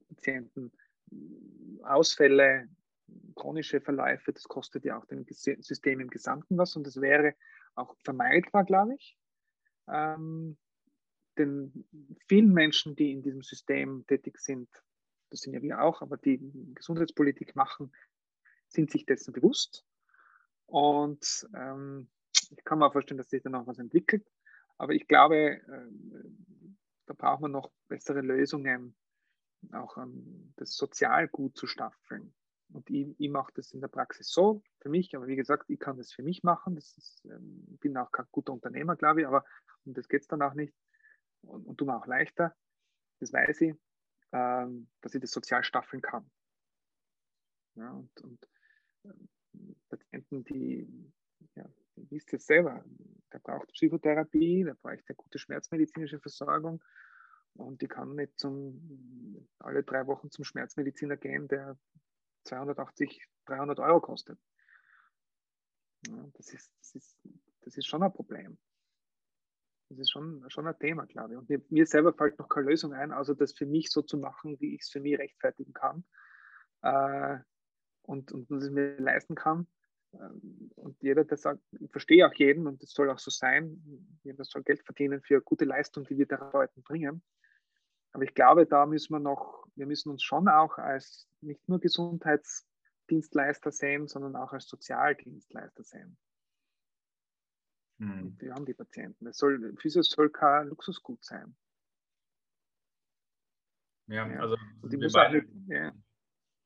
Patienten, Ausfälle, chronische Verläufe, das kostet ja auch dem System im Gesamten was und das wäre auch vermeidbar, glaube ich. Ähm, den vielen Menschen, die in diesem System tätig sind, das sind ja wir auch, aber die Gesundheitspolitik machen, sind sich dessen bewusst. Und ähm, ich kann mir vorstellen, dass sich da noch was entwickelt. Aber ich glaube, äh, da braucht man noch bessere Lösungen, auch um das sozial gut zu staffeln. Und ich, ich mache das in der Praxis so für mich, aber wie gesagt, ich kann das für mich machen. Das ist, ähm, bin auch kein guter Unternehmer, glaube ich, aber um das geht es dann auch nicht. Und, und tut mir auch leichter, das weiß ich, ähm, dass ich das sozial staffeln kann. Ja, und, und äh, Patienten, die, ja, ihr wisst es selber, der braucht Psychotherapie, der braucht eine gute schmerzmedizinische Versorgung und die kann nicht zum, alle drei Wochen zum Schmerzmediziner gehen, der 280, 300 Euro kostet. Ja, das, ist, das, ist, das ist schon ein Problem. Das ist schon, schon ein Thema, glaube ich. Und mir, mir selber fällt noch keine Lösung ein, außer das für mich so zu machen, wie ich es für mich rechtfertigen kann äh, und, und dass ich mir leisten kann. Ähm, und jeder, der sagt, ich verstehe auch jeden und das soll auch so sein, jeder soll Geld verdienen für gute Leistung, die wir Therapeuten bringen. Aber ich glaube, da müssen wir noch, wir müssen uns schon auch als nicht nur Gesundheitsdienstleister sehen, sondern auch als Sozialdienstleister sehen. Hm. Wir haben die Patienten. Es soll, Physio soll kein Luxusgut sein. Ja, ja. also wir beide, nicht, ja.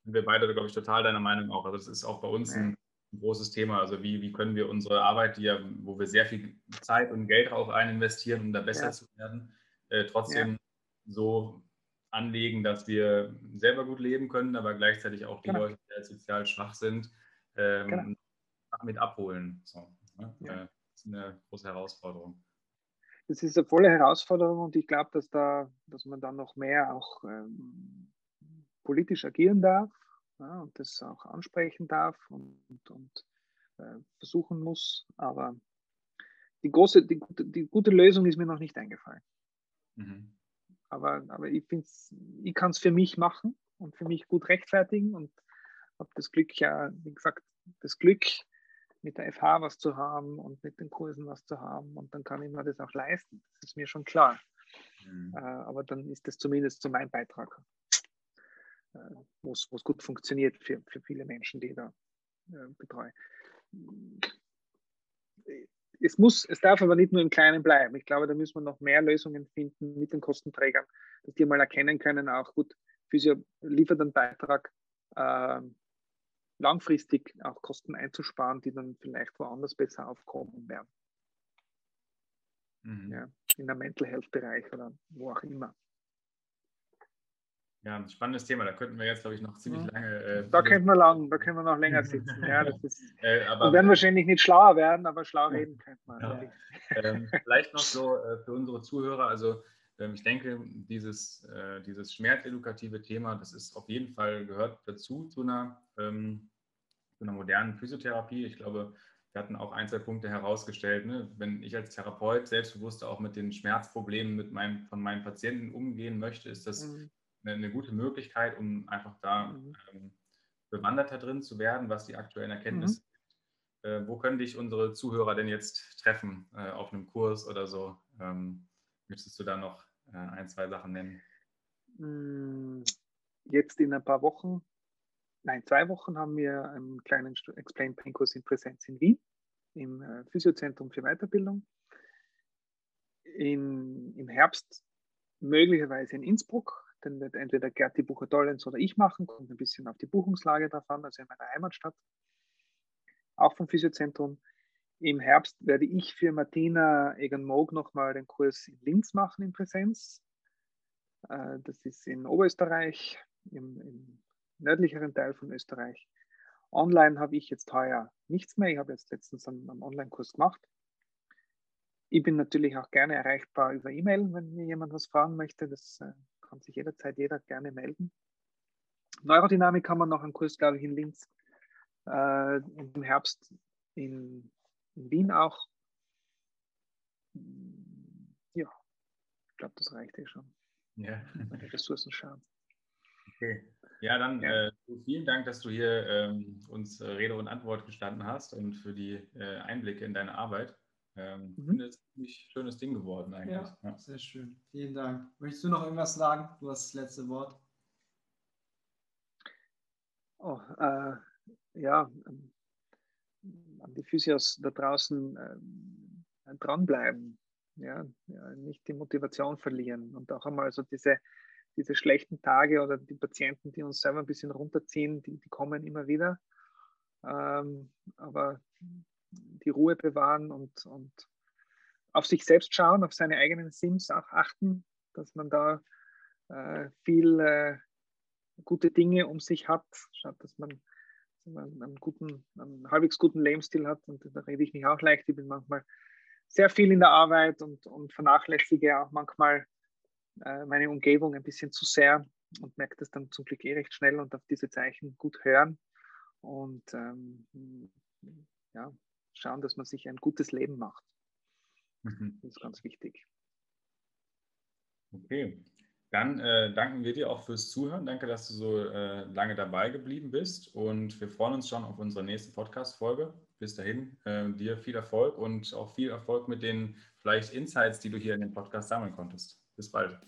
wir beide, glaube ich, total deiner Meinung auch. Also das ist auch bei uns ja. ein, ein, großes Thema. Also wie, wie können wir unsere Arbeit, die ja, wo wir sehr viel Zeit und Geld auch rein investieren, um da besser zu werden, äh, trotzdem so anlegen, dass wir selber gut leben können, aber gleichzeitig auch die genau. Leute, die halt sozial schwach sind, ähm, genau. mit abholen. So, ne? ja. Äh, das ist eine große Herausforderung. Das ist eine volle Herausforderung und ich glaube, dass da, dass man dann noch mehr auch ähm, politisch agieren darf ja, und das auch ansprechen darf und, und, und äh, versuchen muss. Aber die große, die, die, gute Lösung ist mir noch nicht eingefallen. Mhm. Aber, aber ich, ich kann es für mich machen und für mich gut rechtfertigen und habe das Glück, ja, wie gesagt, das Glück, mit der FH was zu haben und mit den Kursen was zu haben und dann kann ich mir das auch leisten. Das ist mir schon klar. Mhm. Äh, aber dann ist das zumindest so mein Beitrag, wo es gut funktioniert für, für viele Menschen, die ich da äh, betreue es muss, es darf aber nicht nur im Kleinen bleiben. Ich glaube, da müssen wir noch mehr Lösungen finden mit den Kostenträgern, dass die mal erkennen können, auch gut, Physio liefert einen Beitrag, äh, langfristig auch Kosten einzusparen, die dann vielleicht woanders besser aufkommen werden. Mhm. Ja, in der Mental Health Bereich oder wo auch immer. Ja, ein spannendes Thema. Da könnten wir jetzt, glaube ich, noch ziemlich lange. Äh, da könnten wir lang, da können wir noch länger sitzen. Ja, das ist, äh, aber, wir werden wahrscheinlich nicht schlauer werden, aber schlau reden könnte man. Ja. Ähm, vielleicht noch so äh, für unsere Zuhörer. Also ähm, ich denke, dieses, äh, dieses schmerzedukative Thema, das ist auf jeden Fall gehört dazu zu einer, ähm, zu einer modernen Physiotherapie. Ich glaube, wir hatten auch ein, zwei Punkte herausgestellt. Ne? Wenn ich als Therapeut selbstbewusst auch mit den Schmerzproblemen mit meinem, von meinen Patienten umgehen möchte, ist das mhm eine, eine gute Möglichkeit, um einfach da mhm. ähm, bewanderter drin zu werden, was die aktuellen Erkenntnisse mhm. sind. Äh, wo können dich unsere Zuhörer denn jetzt treffen äh, auf einem Kurs oder so? Ähm, möchtest du da noch äh, ein, zwei Sachen nennen? Mm, jetzt in ein paar Wochen, nein, zwei Wochen haben wir einen kleinen Explain Pain Kurs in Präsenz in Wien im äh, Physiozentrum für Weiterbildung. In, Im Herbst möglicherweise in Innsbruck den wird entweder Gerti Bucher-Dollens oder ich machen, kommt ein bisschen auf die Buchungslage davon, also in meiner Heimatstadt, auch vom Physiozentrum. Im Herbst werde ich für Martina Egan-Moog nochmal den Kurs in Linz machen in Präsenz. Äh, das ist in Oberösterreich, im, im nördlicheren Teil von Österreich. Online habe ich jetzt heuer nichts mehr. Ich habe jetzt letztens einen, einen Online-Kurs gemacht. Ich bin natürlich auch gerne erreichbar über E-Mail, wenn mir jemand was fragen möchte. Das äh, kann sich jederzeit jeder gerne melden. Neurodynamik haben wir noch einen Kurs, glaube ich, in Linz, äh, im Herbst in, in Wien auch. Ja, ich glaube, das reicht eh schon. Ja. Meine Ressourcen schauen. Okay. Ja, dann ja. Äh, vielen Dank, dass du hier ähm, uns äh, Rede und Antwort gestanden hast und für die äh, Einblicke in deine Arbeit. Ähm, mhm. finde, es ein schönes Ding geworden eigentlich. Ja, ja, sehr schön. Vielen Dank. Möchtest du noch irgendwas sagen? Du hast das letzte Wort. Oh, äh, ja, ähm, an die Physios da draußen äh, dranbleiben. Ja, ja, nicht die Motivation verlieren und auch einmal so diese, diese schlechten Tage oder die Patienten, die uns selber ein bisschen runterziehen, die, die kommen immer wieder. Ähm, aber die Ruhe bewahren und, und auf sich selbst schauen, auf seine eigenen Sims auch achten, dass man da äh, viel äh, gute Dinge um sich hat, schaut, dass man, einen, guten, einen halbwegs guten Lebensstil hat. Und da rede ich mich auch leicht. Ich bin manchmal sehr viel in der Arbeit und, und vernachlässige auch manchmal äh, meine Umgebung ein bisschen zu sehr und merke das dann zum Glück eh recht schnell und auf diese Zeichen gut hören. Und ähm, ja, schauen, dass man sich ein gutes Leben macht. Mhm. Das ist ganz wichtig. Okay, dann äh, danken wir dir auch fürs Zuhören. Danke, dass du so äh, lange dabei geblieben bist und wir freuen uns schon auf unsere nächste Podcast-Folge. Bis dahin, äh, dir viel Erfolg und auch viel Erfolg mit den vielleicht Insights, die du hier in dem Podcast sammeln konntest. Bis bald.